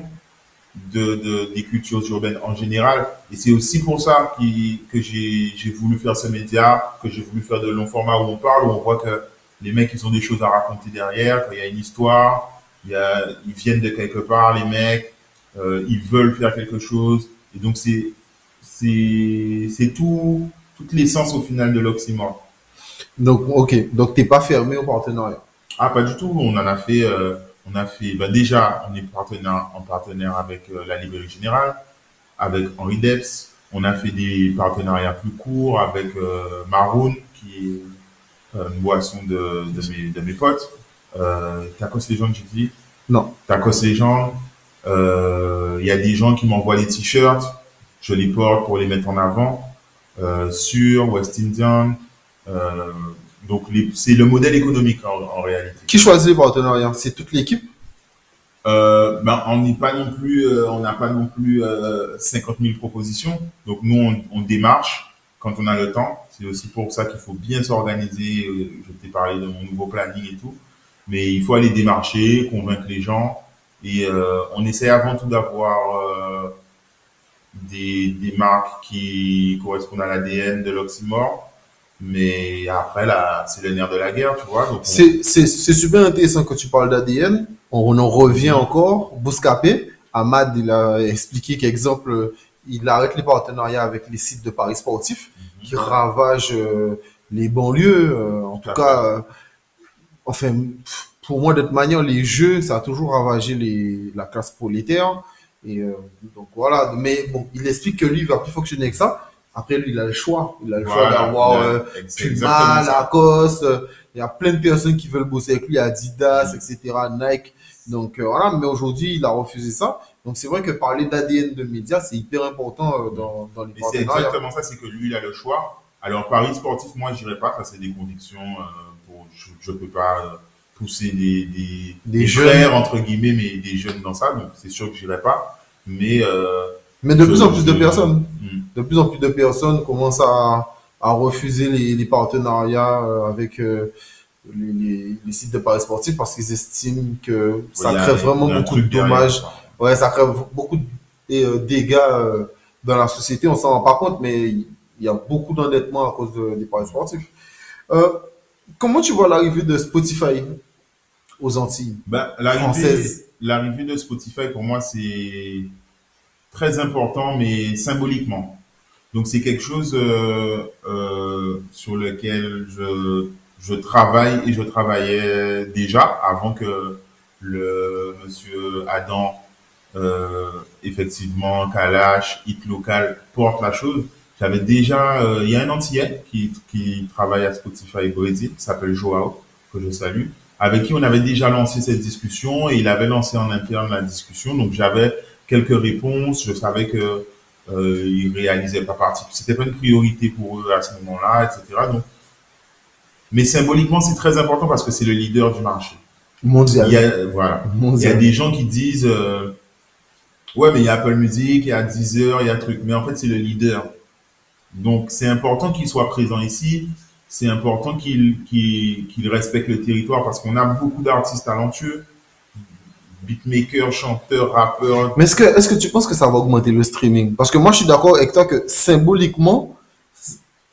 de, de- des cultures urbaines en général. Et c'est aussi pour ça que j'ai voulu faire ce média, que j'ai voulu faire de longs formats où on parle, où on voit que les mecs, ils ont des choses à raconter derrière, il y a une histoire, y a, ils viennent de quelque part, les mecs, euh, ils veulent faire quelque chose. Et donc, c'est, c'est, c'est tout, toute l'essence au final de l'oxymore. Donc, ok. Donc, t'es pas fermé au partenariat? Ah, pas du tout. On en a fait, euh, on a fait, bah, déjà, on est partenaire, en partenaire avec euh, la Librairie Générale, avec Henri Debs. On a fait des partenariats plus courts avec Maroon, qui est une boisson de, de, mes, de mes potes. Euh, Tacos Legend, j'ai dit. Non. Tacos Legend. Euh, Il y a des gens qui m'envoient des t-shirts. Je les porte pour les mettre en avant. Euh, sur West Indian. Euh, donc, c'est le modèle économique en, en réalité. Qui choisit les partenariats? C'est toute l'équipe? Euh, ben, on n'est pas non plus, euh, on n'a pas non plus euh, 50 000 propositions. Donc nous, on, on démarche quand on a le temps. C'est aussi pour ça qu'il faut bien s'organiser. Euh, Je t'ai parlé de mon nouveau planning et tout. Mais il faut aller démarcher, convaincre les gens. Et euh, on essaie avant tout d'avoir euh, des, des marques qui correspondent à l'ADN de l'oxymore. Mais après, là, c'est le nerf de la guerre, tu vois. On- C'est c'est- c'est super intéressant quand tu parles d'ADN. On en revient encore. Bouscapé, Ahmad, il a expliqué qu'exemple, il arrête les partenariats avec les sites de paris sportifs qui ravagent euh, les banlieues. euh, en tout à cas, euh, enfin, pour moi, de toute manière, les jeux, ça a toujours ravagé les, la classe prolétaire. Et euh, donc voilà. Mais bon, il explique que lui, il va plus fonctionner avec ça. Après, lui, il a le choix. Il a le choix d'avoir euh, Puma. Lacoste, euh, il y a plein de personnes qui veulent bosser avec lui, Adidas, etc., Nike. Donc euh, voilà, mais aujourd'hui, il a refusé ça. Donc c'est vrai que parler d'ADN de médias, c'est hyper important euh, dans, dans les c'est exactement ça, c'est que lui, il a le choix. Alors, Paris sportif, moi, je dirais pas, ça c'est des convictions. Je ne peux pas pousser des, des, Des des jeunes. frères, entre guillemets, mais des jeunes dans ça, donc c'est sûr que je dirais pas. Mais. Euh, Mais de plus en plus de personnes, Hmm. de plus en plus de personnes commencent à, à refuser les, les partenariats euh, avec euh, les, les- les sites de paris sportifs parce qu'ils estiment que ça crée vraiment beaucoup de derrière, dommages. Ouais, ça crée beaucoup de dégâts dans la société, on s'en rend pas compte, mais il y a beaucoup d'endettement à cause de- des paris sportifs. Euh, comment tu vois l'arrivée de Spotify aux Antilles Ben, l'arrivée, de Spotify, pour moi, c'est très important, mais symboliquement. Donc, c'est quelque chose euh, euh, sur lequel je, je travaille et je travaillais déjà avant que le monsieur Adam, euh, effectivement, Kalash, Hit Local porte la chose. J'avais déjà, euh, il y a un Antillais qui, qui travaille à Spotify Brésil, qui s'appelle Joao, que je salue avec qui on avait déjà lancé cette discussion et il avait lancé en interne la discussion. Donc j'avais quelques réponses. Je savais que euh, ils réalisaient pas partie. C'était pas une priorité pour eux à ce moment-là, etc. Donc, mais symboliquement c'est très important parce que c'est le leader du marché. mondial Il y a voilà. Il y a des gens qui disent euh, ouais mais il y a Apple Music, il y a Deezer, il y a truc. Mais en fait c'est le leader. Donc c'est important qu'il soit présent ici. C'est important qu'il qu'il respecte le territoire parce qu'on a beaucoup d'artistes talentueux, beatmakers, chanteurs, rappeurs. Mais est-ce que, est-ce que tu penses que ça va augmenter le streaming? Parce que moi, je suis d'accord avec toi que symboliquement,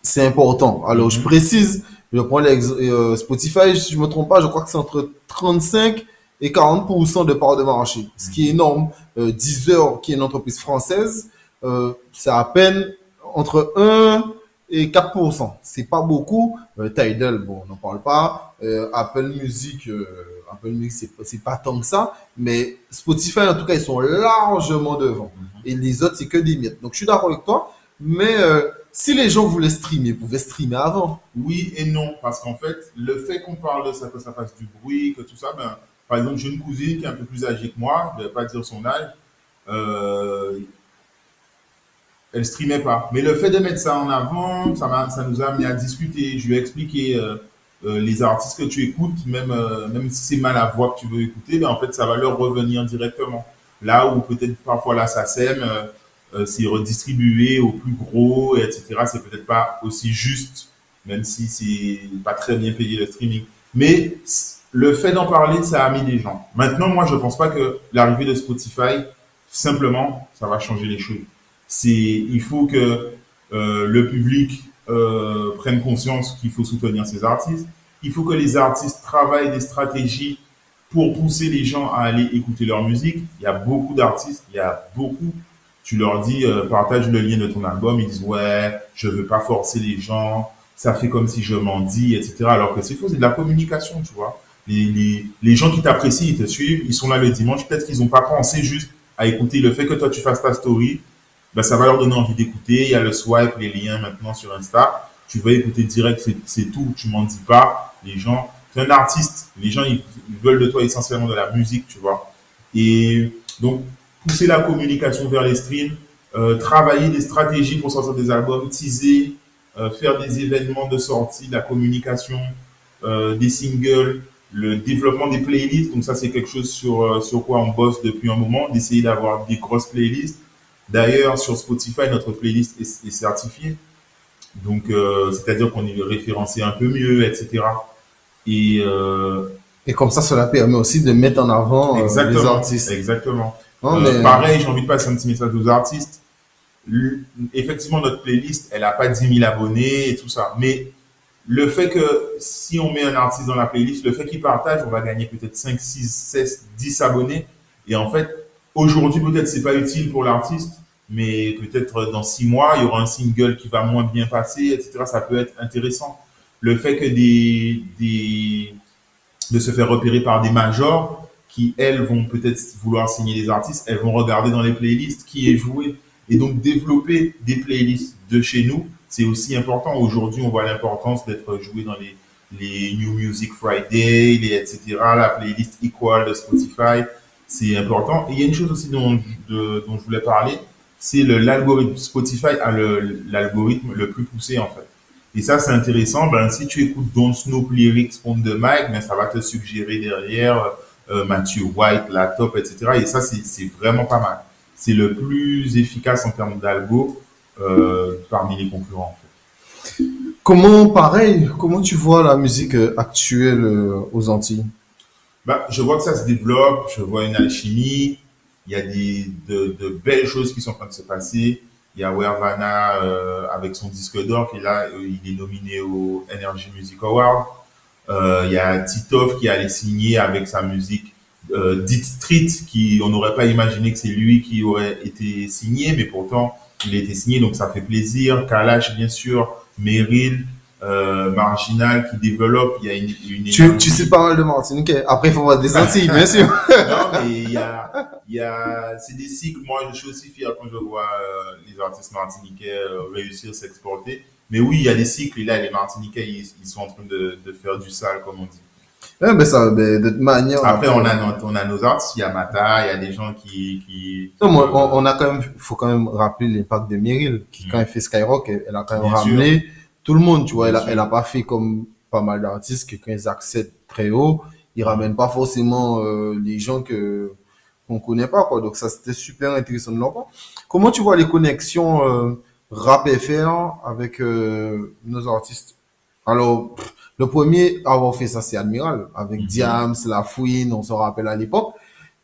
c'est important. Alors, je Mhm. précise, je prends euh, Spotify, si je me trompe pas, je crois que c'est entre 35 et 40% de part de marché, ce qui est énorme. Euh, Deezer, qui est une entreprise française, euh, c'est à peine entre 1 et 4%. C'est pas beaucoup. Euh, Tidal, bon, on n'en parle pas. Euh, Apple Music, euh, Apple Music, c'est pas- tant que ça. Mais Spotify, en tout cas, ils sont largement devant. Et les autres, c'est que des miettes. Donc, je suis d'accord avec toi. Mais si les gens voulaient streamer, ils pouvaient streamer avant. Oui et non, parce qu'en fait, le fait qu'on parle de ça, que ça fasse du bruit, que tout ça, ben, par exemple, j'ai une cousine qui est un peu plus âgée que moi, je vais pas dire son âge, elle streamait pas. Mais le fait de mettre ça en avant, ça, m'a- ça nous a amené à discuter. Je lui ai expliqué euh, euh, les artistes que tu écoutes, même, euh, même si c'est mal à voix que tu veux écouter, ben, en fait, ça va leur revenir directement. Là où peut-être parfois la SACEM, euh, euh, c'est redistribué au plus gros, et etc. C'est peut-être pas aussi juste, même si c'est pas très bien payé le streaming. Mais le fait d'en parler, ça a mis des gens. Maintenant, moi, je pense pas que l'arrivée de Spotify, simplement, ça va changer les choses. C'est, il faut que euh, le public euh, prenne conscience qu'il faut soutenir ces artistes. Il faut que les artistes travaillent des stratégies pour pousser les gens à aller écouter leur musique. Il y a beaucoup d'artistes, il y a beaucoup. Tu leur dis, euh, partage le lien de ton album, ils disent, ouais, je veux pas forcer les gens, ça fait comme si je m'en dis, etc. Alors que c'est faux, c'est de la communication, tu vois. Les, les, les gens qui t'apprécient, ils te suivent, ils sont là le dimanche, peut-être qu'ils n'ont pas pensé juste à écouter. Le fait que toi, tu fasses ta story, ben, ça va leur donner envie d'écouter. Il y a le swipe, les liens maintenant sur Insta. Tu vas écouter direct, c'est tout. Tu m'en dis pas. Les gens, tu es un artiste. Les gens, ils, veulent de toi essentiellement de la musique, tu vois. Et donc, pousser la communication vers les streams, euh, travailler des stratégies pour sortir des albums, teaser, euh, faire des événements de sortie, la communication, euh, des singles, le développement des playlists. Donc ça, c'est quelque chose sur, euh, sur quoi on bosse depuis un moment, d'essayer d'avoir des grosses playlists. D'ailleurs, sur Spotify, notre playlist est, est certifiée. Donc, euh, c'est-à-dire qu'on est référencé un peu mieux, etc. Et, euh, et comme ça, cela permet aussi de mettre en avant euh, les artistes. Exactement. Euh, pareil, j'ai envie de passer un petit message aux artistes. effectivement, notre playlist, elle n'a pas 10 000 abonnés et tout ça. Mais le fait que si on met un artiste dans la playlist, le fait qu'il partage, on va gagner peut-être 5, 6, 16, 10 abonnés. Et en fait, aujourd'hui, peut-être c'est pas utile pour l'artiste, mais peut-être dans 6 mois, il y aura un single qui va moins bien passer, etc. Ça peut être intéressant. Le fait que des, des de se faire repérer par des majors qui, elles, vont peut-être vouloir signer des artistes, elles vont regarder dans les playlists qui est joué. Et donc, développer des playlists de chez nous, c'est aussi important. Aujourd'hui, on voit l'importance d'être joué dans les, les New Music Friday, les etc., la playlist Equal de Spotify. C'est important. Il y a une chose aussi dont, de, je voulais parler, c'est l'algorithme. Spotify a l'algorithme le, plus poussé, en fait. Et ça, c'est intéressant. Ben, si tu écoutes Don't Snoop Lyrics on the mic, ben, ça va te suggérer derrière euh, Matthew White, la top, etc. Et ça, c'est vraiment pas mal. C'est le plus efficace en termes d'algo euh, parmi les concurrents. Comment, pareil, comment tu vois la musique euh, actuelle euh, aux Antilles? Bah, Je vois que ça se développe, je vois une alchimie, il y a des, de, de, belles choses qui sont en train de se passer. Il y a Wervana euh, avec son disque d'or qui là, il est nominé au Energy Music Award. Euh, il y a Titov qui allait signer avec sa musique euh, Dit Street, qui on n'aurait pas imaginé que c'est lui qui aurait été signé, mais pourtant il a été signé, donc ça fait plaisir. Kalash, bien sûr, Meryl, euh, Marginal qui développe. Il y a une, une tu, tu sais pas mal de Martinique. Après, il faut voir des *laughs* Antilles, bien sûr. non, mais il y a, il y a, c'est des cycles. Moi, je suis aussi fier quand je vois euh, les artistes martiniquais euh, réussir à s'exporter. Mais oui, il y a des cycles. Et là, les Martiniquais, ils, ils sont en train de, de, faire du sale, comme on dit. Ouais, mais ça, mais de toute manière. Après, on a, nos, on a nos artistes. Il y a Mata, il y a des gens qui. qui non, on, on, a quand même, faut quand même rappeler l'impact de Meryl, qui, mmh. quand elle fait Skyrock, elle, elle a quand même Bien ramené sûr. Tout le monde, tu vois. Elle a, elle a, pas fait comme pas mal d'artistes que quand ils accèdent très haut, ils ramènent pas forcément euh, les gens que qu'on connaît pas, quoi. Donc, ça, c'était super intéressant de leur part. Comment tu vois les connexions euh, rap FR avec euh, nos artistes? Alors, pff, le premier à avoir fait ça, c'est Admiral, avec mm -hmm. Diams, La Fouine, on se rappelle à l'époque.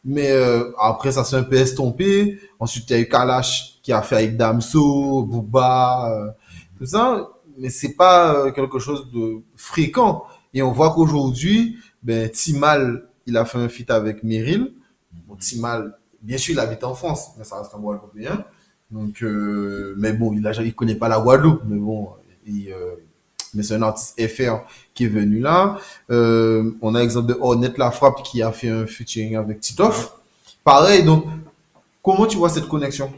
Mais euh, après, ça s'est un peu estompé. Ensuite, il y a eu Kalash qui a fait avec Damso, Booba, euh, tout ça. Mais c'est pas euh, quelque chose de fréquent. Et on voit qu'aujourd'hui, ben, Timal, il a fait un feat avec Meryl. Timal, bien sûr, il habite en France, mais ça reste un Guadeloupéen. Donc, euh, mais bon, il il connaît pas la Guadeloupe, mais bon, euh, mais c'est un artiste FR qui est venu là. Euh, on a l'exemple de Ornette La Frappe qui a fait un featuring avec Titoff. Pareil, donc, comment tu vois cette connexion?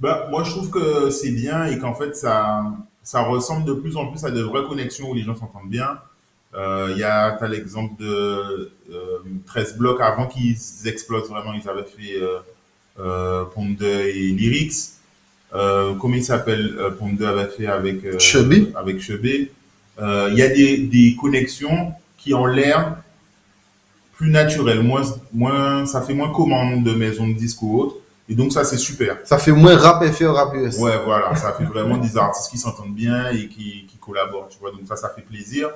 Ben, Moi, je trouve que c'est bien et qu'en fait, ça, ça ressemble de plus en plus à de vraies connexions où les gens s'entendent bien. Il euh, y a l'exemple de euh, 13 blocs avant qu'ils explosent vraiment. Ils avaient fait euh, euh, Ponde et Lyrics. Euh, comment il s'appelle euh, Ponde avait fait avec Chebé. Avec Chebé. Il y a des, des connexions qui ont l'air plus naturelles, moins, moins, ça fait moins commande de maison de disques ou autre. Et donc ça c'est super. Ça fait moins rap FR, rap US. Ouais, voilà, ça fait vraiment des artistes qui s'entendent bien et qui, qui collaborent, tu vois. Donc ça, ça fait plaisir.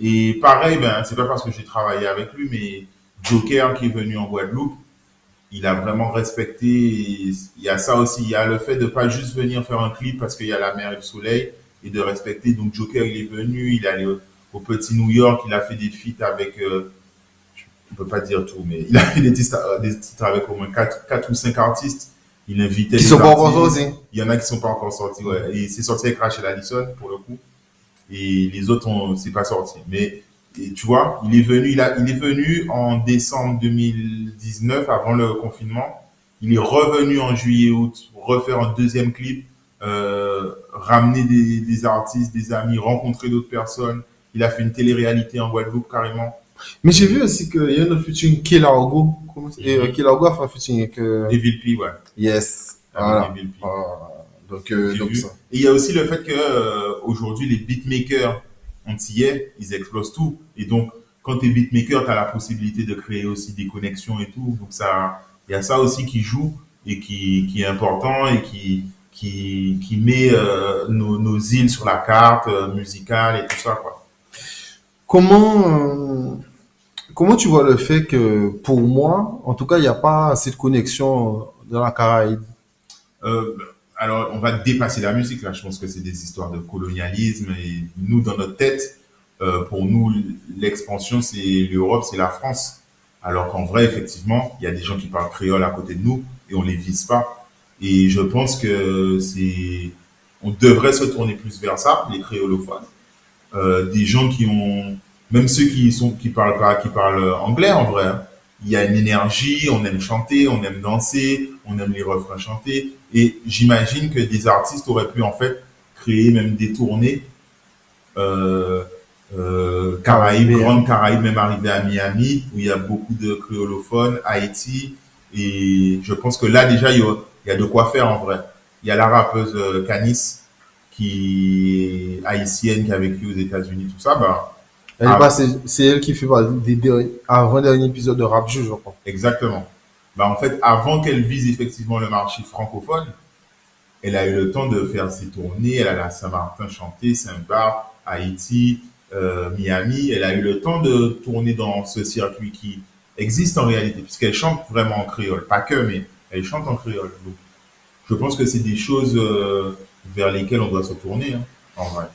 Et pareil, ben, c'est pas parce que j'ai travaillé avec lui, mais Joker qui est venu en Guadeloupe, il a vraiment respecté. Il y a ça aussi, il y a le fait de pas juste venir faire un clip parce qu'il y a la mer et le soleil et de respecter. Donc Joker, il est venu, il est allé au petit New York. Il a fait des feats avec, euh, je peux pas dire tout, mais il a fait des titres, euh, avec au moins 4, 4 ou 5 artistes. Il invitait Qui sont pas encore sortis. Il y en a qui sont pas encore sortis, ouais. Et c'est sorti avec Rachel Allison, pour le coup. Et les autres, on, c'est pas sorti. Mais, et tu vois, il est venu, il a, il est venu en décembre 2019, avant le confinement. Il est revenu en juillet, août, refaire un deuxième clip, euh, ramener des, des artistes, des amis, rencontrer d'autres personnes. Il a fait une télé-réalité en Guadeloupe, carrément. Mais j'ai vu aussi qu'il y a un featuring Kelargo. Euh, Kelargo a fait un featuring avec. euh, Des Villepis, ouais. Yes. Voilà. Villepis. Voilà. Donc, euh, donc ça. Et il y a aussi le fait que euh, aujourd'hui les beatmakers antillais, ils explosent tout. Et donc, quand tu es beatmaker, tu as la possibilité de créer aussi des connexions et tout. Donc ça, il y a ça aussi qui joue et qui, qui est important et qui qui, qui met euh, nos, nos îles sur la carte euh, musicale et tout ça quoi. Comment, euh, comment tu vois le fait que, pour moi, en tout cas, il n'y a pas de connexion dans la Caraïbe? Euh, alors, on va dépasser la musique là. Je pense que c'est des histoires de colonialisme et nous, dans notre tête, euh, pour nous, l'expansion, c'est l'Europe, c'est la France. Alors qu'en vrai, effectivement, il y a des gens qui parlent créole à côté de nous et on les vise pas. Et je pense que c'est, on devrait se tourner plus vers ça, les créolophones. Euh, des gens qui ont, même ceux qui sont, qui parlent pas, qui parlent anglais en vrai. hein. Il y a une énergie, on aime chanter, on aime danser, on aime les refrains chantés. Et j'imagine que des artistes auraient pu en fait créer même des tournées euh, euh, Caraïbes. Grande Caraïbes, même arriver à Miami, où il y a beaucoup de créolophones, Haïti. Et je pense que là déjà, il y a, il y a de quoi faire en vrai. Il y a la rappeuse euh, Canis, qui est haïtienne, qui a vécu aux États-Unis, tout ça. Bah, Elle Ah. est C'est elle qui fait des derniers, avant-dernier épisode de Rap Jeu, je crois. Exactement. Bah, en fait, avant qu'elle vise effectivement le marché francophone, elle a eu le temps de faire ses tournées. Elle a à Saint-Martin chanté, Saint-Barth, Haïti, euh, Miami. Elle a eu le temps de tourner dans ce circuit qui existe en réalité, puisqu'elle chante vraiment en créole. Pas que, mais elle chante en créole. Donc, je pense que c'est des choses euh, vers lesquelles on doit se tourner, hein, en vrai.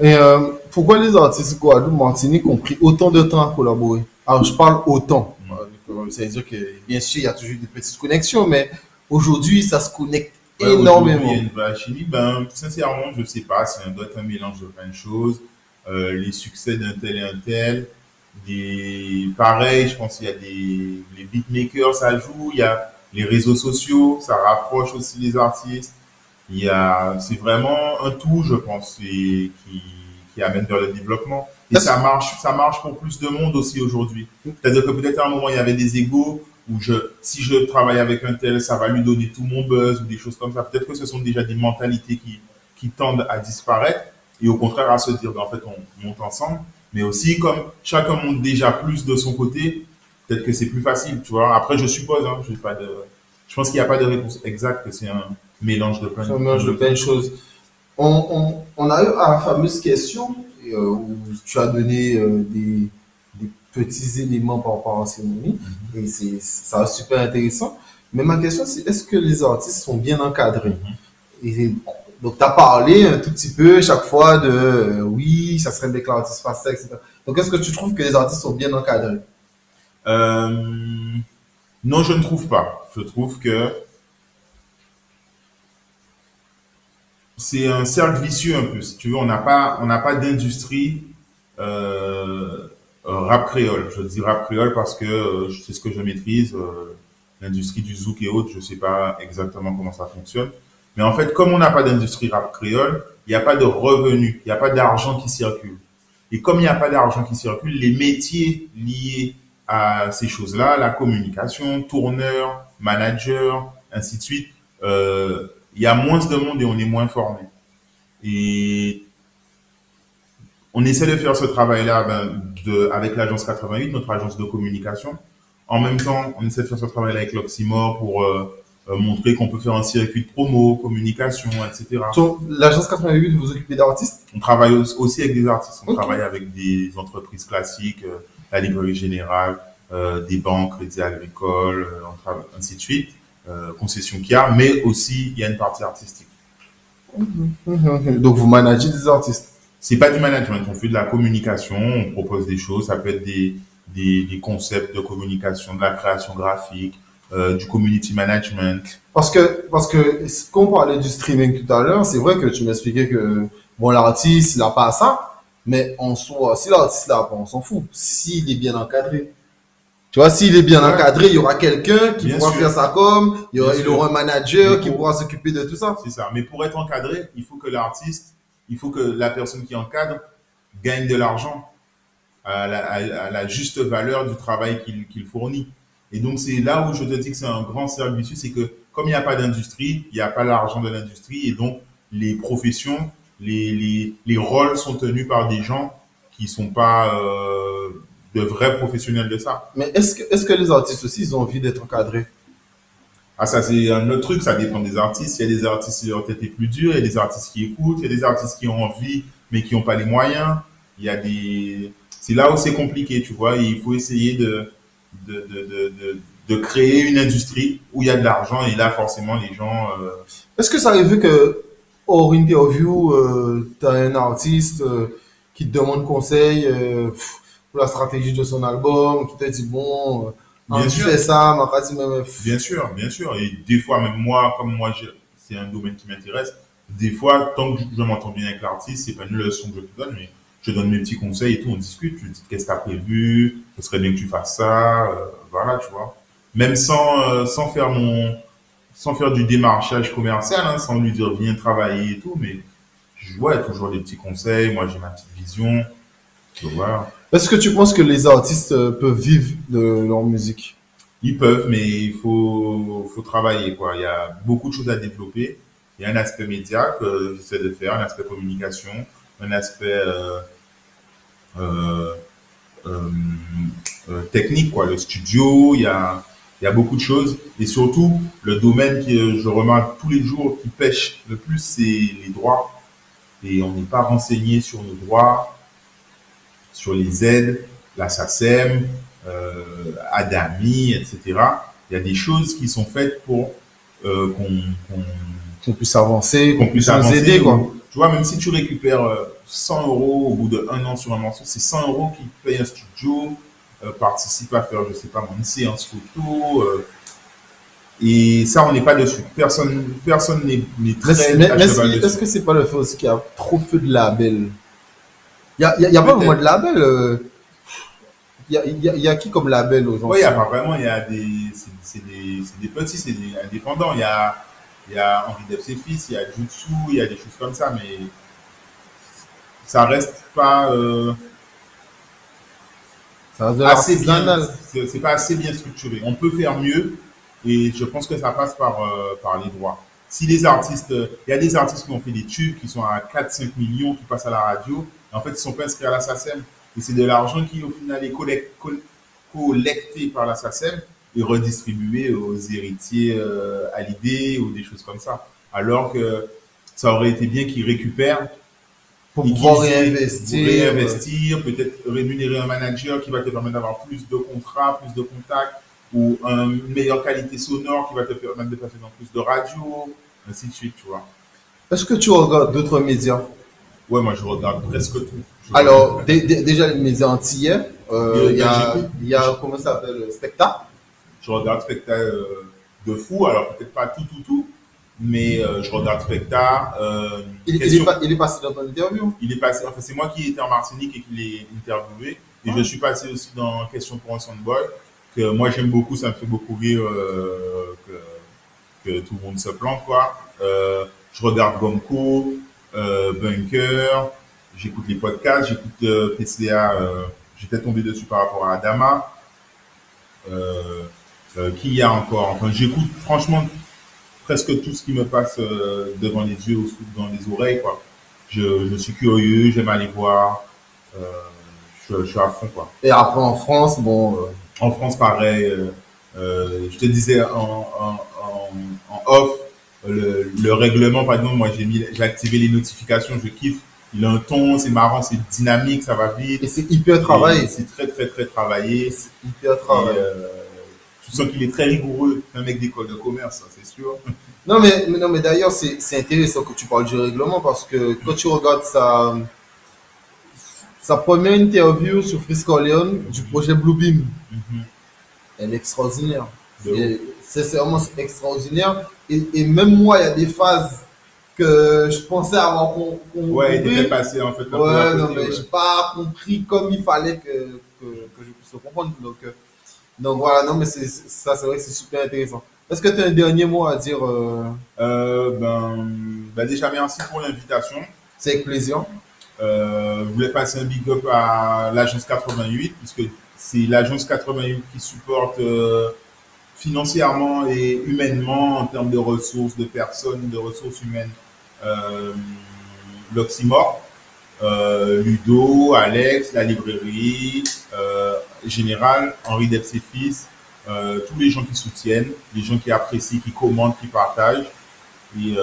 Et euh, pourquoi les artistes Guadeloupe, Martinique ont pris autant de temps à collaborer? Alors, je parle autant. Mm. Euh, que, bien sûr, il y a toujours des petites connexions, mais aujourd'hui, ça se connecte Ouais, énormément. Il y a une vraie chimie. Ben, sincèrement, je sais pas. C'est un, doit être un mélange de plein de choses. Euh, les succès d'un tel et un tel. Des, pareil, je pense qu'il y a des, les beatmakers, ça joue. Il y a les réseaux sociaux, ça rapproche aussi les artistes. Il y a, c'est vraiment un tout, je pense, et qui, qui amène vers le développement. Et ça marche, ça marche pour plus de monde aussi aujourd'hui. C'est-à-dire que peut-être à un moment, il y avait des égaux, où je, si je travaille avec un tel, ça va lui donner tout mon buzz ou des choses comme ça. Peut-être que ce sont déjà des mentalités qui, qui tendent à disparaître et au contraire à se dire, ben, en fait, on monte ensemble. Mais aussi, comme chacun monte déjà plus de son côté, peut-être que c'est plus facile, tu vois. Après, je suppose, hein, pas de, je pense qu'il n'y a pas de réponse exacte, que c'est un mélange de plein mélange de plein de choses. On, on, on a eu la fameuse question euh, où tu as donné euh, des, des petits éléments par rapport à cérémonie et c'est ça super intéressant. Mais ma question c'est est-ce que les artistes sont bien encadrés? Et, Donc tu as parlé un tout petit peu chaque fois de euh, oui, ça serait l'artiste fasse ça, etc. Donc est-ce que tu trouves que les artistes sont bien encadrés? Euh, non, je ne trouve pas. Je trouve que c'est un cercle vicieux un peu. Si tu veux, on n'a pas, on n'a pas d'industrie euh, euh, rap créole. Je dis rap créole parce que euh, c'est ce que je maîtrise. L'industrie du zouk et autres, je sais pas exactement comment ça fonctionne. Mais en fait, comme on n'a pas d'industrie rap créole, il n'y a pas de revenus, il n'y a pas d'argent qui circule. Et comme il n'y a pas d'argent qui circule, les métiers liés à ces choses-là, la communication, tourneur, manager, ainsi de suite, euh, il y a moins de monde et on est moins formé. Et on essaie de faire ce travail-là ben, de- avec l'agence 88, notre agence de communication. En même temps, on essaie de faire ce travail avec l'Oxymore pour euh, euh, montrer qu'on peut faire un circuit de promo, communication, etc. L'agence 88, vous vous occupez d'artistes? On travaille au- aussi avec des artistes. On travaille avec des entreprises classiques, euh, la librairie générale, des banques, crédits agricoles, ainsi de suite, concession qu'il y a, mais aussi il y a une partie artistique. Donc vous managez des artistes c'est pas du management, on fait de la communication, on propose des choses, ça peut être des, des, des concepts de communication, de la création graphique, euh, du community management. Parce que, parce que, quand on parlait du streaming tout à l'heure, c'est vrai que tu m'expliquais que, bon, l'artiste, il n'a pas ça, mais en soi, si l'artiste l'a pas, on s'en fout. S'il est bien encadré. Tu vois, s'il est bien Ouais. encadré, il y aura quelqu'un qui Bien pourra sûr. faire sa com, il y aura, il un manager qui pour- pourra s'occuper de tout ça. C'est ça. Mais pour être encadré, il faut que l'artiste, il faut que la personne qui encadre gagne de l'argent à la, à- à la juste valeur du travail qu'il fournit. Et donc, c'est là où je te dis que c'est un grand cercle vicieux, c'est que comme il n'y a pas d'industrie, il n'y a pas l'argent de l'industrie, et donc les professions, les, les, les rôles sont tenus par des gens qui sont pas euh, de vrais professionnels de ça. Mais est-ce que, est-ce que les artistes aussi, ils ont envie d'être encadrés? Ah, ça, c'est un autre truc, ça dépend des artistes. Il y a des artistes qui tête est plus dure, il y a des artistes qui écoutent, il y a des artistes qui ont envie, mais qui n'ont pas les moyens. Il y a des. C'est là où c'est compliqué, tu vois. Il faut essayer de, de, de, de, de, créer une industrie où il y a de l'argent, et là, forcément, les gens. euh, Est-ce que ça arrive que, hors interview, euh, t'as un artiste euh, qui te demande conseil euh, pff, la stratégie de son album, qui te dit bon, euh, Bien tu sûr. fais ça, ma partie même. Bien sûr, bien sûr. Et des fois, même moi, comme moi, c'est un domaine qui m'intéresse, des fois, tant que je, je m'entends bien avec l'artiste, c'est pas une leçon que je te donne, mais je donne mes petits conseils et tout, on discute, tu dis qu'est-ce que tu as prévu, ce serait bien que tu fasses ça, euh, voilà, tu vois. Même sans, euh, sans faire mon, sans faire du démarchage commercial, hein, sans lui dire viens travailler et tout, mais je vois toujours des petits conseils, moi j'ai ma petite vision, tu vois. Est-ce que tu penses que les artistes euh, peuvent vivre de leur musique? Ils peuvent, mais il faut, faut travailler. Quoi. Il y a beaucoup de choses à développer. Il y a un aspect média que j'essaie de faire, un aspect communication, un aspect euh, euh, technique, quoi. le studio. Il y, a, il y a beaucoup de choses. Et surtout, le domaine que je remarque tous les jours qui pêche le plus, c'est les droits. Et on n'est pas renseigné sur nos droits, sur les aides, la SACEM, euh, Adami, etc. Il y a des choses qui sont faites pour euh, qu'on puisse avancer, qu'on puisse nous avancer. aider, quoi. Tu vois, même si tu récupères euh, 100 euros au bout d'un an sur un morceau, c'est 100 euros qui payent un studio, euh, participe à faire, je sais pas, moi, une séance photo. euh, et ça, on n'est pas dessus. Personne n'est très mais- mais est-ce dessus. que c'est pas le fait aussi qu'il y a trop peu de labels? Il y a, y y pas vraiment de labels. euh, Il y a, il y a- il y a qui comme label aux Oui, il y a pas vraiment, il y a des, c'est des, c'est des petits, c'est des indépendants. Il y a, y a Henri Dev ses fils, il y a Jutsu, il y a des choses comme ça, mais ça reste pas euh, Ça reste assez bien, c'est pas assez bien structuré. On peut faire mieux, et je pense que ça passe par, euh, par les droits. Si les artistes, euh, il y a des artistes qui ont fait des tubes, qui sont à 4-5 millions, qui passent à la radio, en fait, ils sont pas inscrits à la SACEM. Et c'est de l'argent qui, au final, est collect- col- collecté par la SACEM et redistribué aux héritiers euh, à l'idée ou des choses comme ça. Alors que ça aurait été bien qu'ils récupèrent Pour pouvoir réinvestir. pour réinvestir, peut-être rémunérer un manager qui va te permettre d'avoir plus de contrats, plus de contacts, ou un- une meilleure qualité sonore qui va te permettre de passer dans plus de radio, ainsi de suite, tu vois. Est-ce que tu regardes d'autres médias? Ouais, moi je regarde presque tout. Je- Alors, dé- dé- déjà les médias antillais, euh, Euh, il y a, y comment ça s'appelle, Specta. je regarde Specta euh, de fou, alors peut-être pas tout, tout, tout, mais euh, je regarde Specta. euh, Il, est pas- il est passé dans ton interview? il est passé, enfin c'est moi qui étais en Martinique et qui l'ai interviewé. Et Ah. je suis passé aussi dans Question pour un Soundboy, que moi j'aime beaucoup, ça me fait beaucoup rire euh, que, que tout le monde se plante, quoi. Euh, je regarde Gomco, euh, Bunker, j'écoute les podcasts, j'écoute euh, PCA, euh, j'étais tombé dessus par rapport à Adama. Euh, euh, qui y a encore? Enfin, j'écoute franchement presque tout ce qui me passe euh, devant les yeux ou dans les oreilles, quoi. Je, je suis curieux, j'aime aller voir. Euh, je, je suis à fond, quoi. Et après en France, bon, euh, En France, pareil. euh, euh, je te disais en, en, en, en off, le, le règlement, par exemple, moi j'ai mis, j'ai activé les notifications, je kiffe. Il a un ton, c'est marrant, c'est dynamique, ça va vite. et c'est hyper travaillé. C'est très très très travaillé. C'est hyper travaillé. euh, tu sens qu'il est très rigoureux. Un mec d'école de commerce, c'est sûr. *laughs* Non, mais, mais non, mais d'ailleurs, c'est c'est intéressant que tu parles du règlement parce que quand tu regardes sa, sa première interview sur Frisco Leon du projet Bluebeam. Mhm. Elle est extraordinaire. De C'est vraiment extraordinaire. Et, et même moi, il y a des phases que je pensais avoir compris. Ouais, il était passé en fait. Ouais, non, mais ouais. j'ai pas compris comme il fallait que, que, que je puisse le comprendre. Donc, euh, donc voilà, non, mais ça, c'est vrai que c'est super intéressant. Est-ce que tu as un dernier mot à dire euh, Euh, ben, ben déjà merci pour l'invitation. C'est avec plaisir. Je voulais passer un big up à l'agence 88 puisque c'est l'agence 88 qui supporte financièrement et humainement en termes de ressources, de personnes, de ressources humaines, euh, l'Oxymore, euh, Ludo, Alex, la librairie, euh, Général, Henri Depp ses fils, tous les gens qui soutiennent, les gens qui apprécient, qui commentent, qui partagent. Et,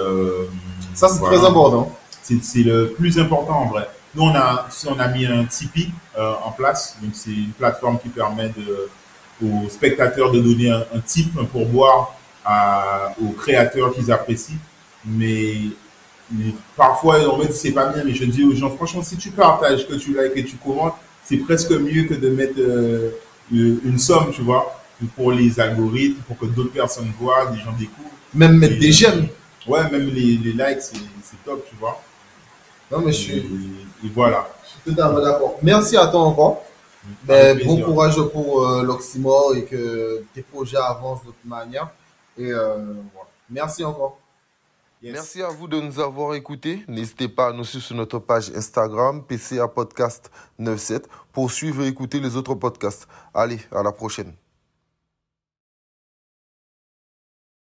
Ça, c'est voilà. très important. C'est le plus important en vrai. Nous, on a, on a mis un Tipeee en place. Donc, c'est une plateforme qui permet de, aux spectateurs de donner un, un tip, un pourboire à, aux créateurs qu'ils apprécient. Mais, mais parfois, en fait, c'est pas bien. Mais je dis aux gens, franchement, si tu partages, que tu likes et tu commentes, c'est presque mieux que de mettre euh, une une somme, tu vois, pour les algorithmes, pour que d'autres personnes voient, des gens découvrent. Même mettre Et, des euh, j'aime. Ouais, même les, les likes, c'est top, tu vois. Non, mais je Et, suis, et voilà. je suis totalement d'accord. Merci à toi encore. Ben, bon courage pour euh, l'Oxymore et que tes projets avancent de toute manière. Et euh, voilà. Merci encore. Yes. Merci à vous de nous avoir écoutés. N'hésitez pas à nous suivre sur notre page Instagram, PCA Podcast 97, pour suivre et écouter les autres podcasts. Allez, à la prochaine.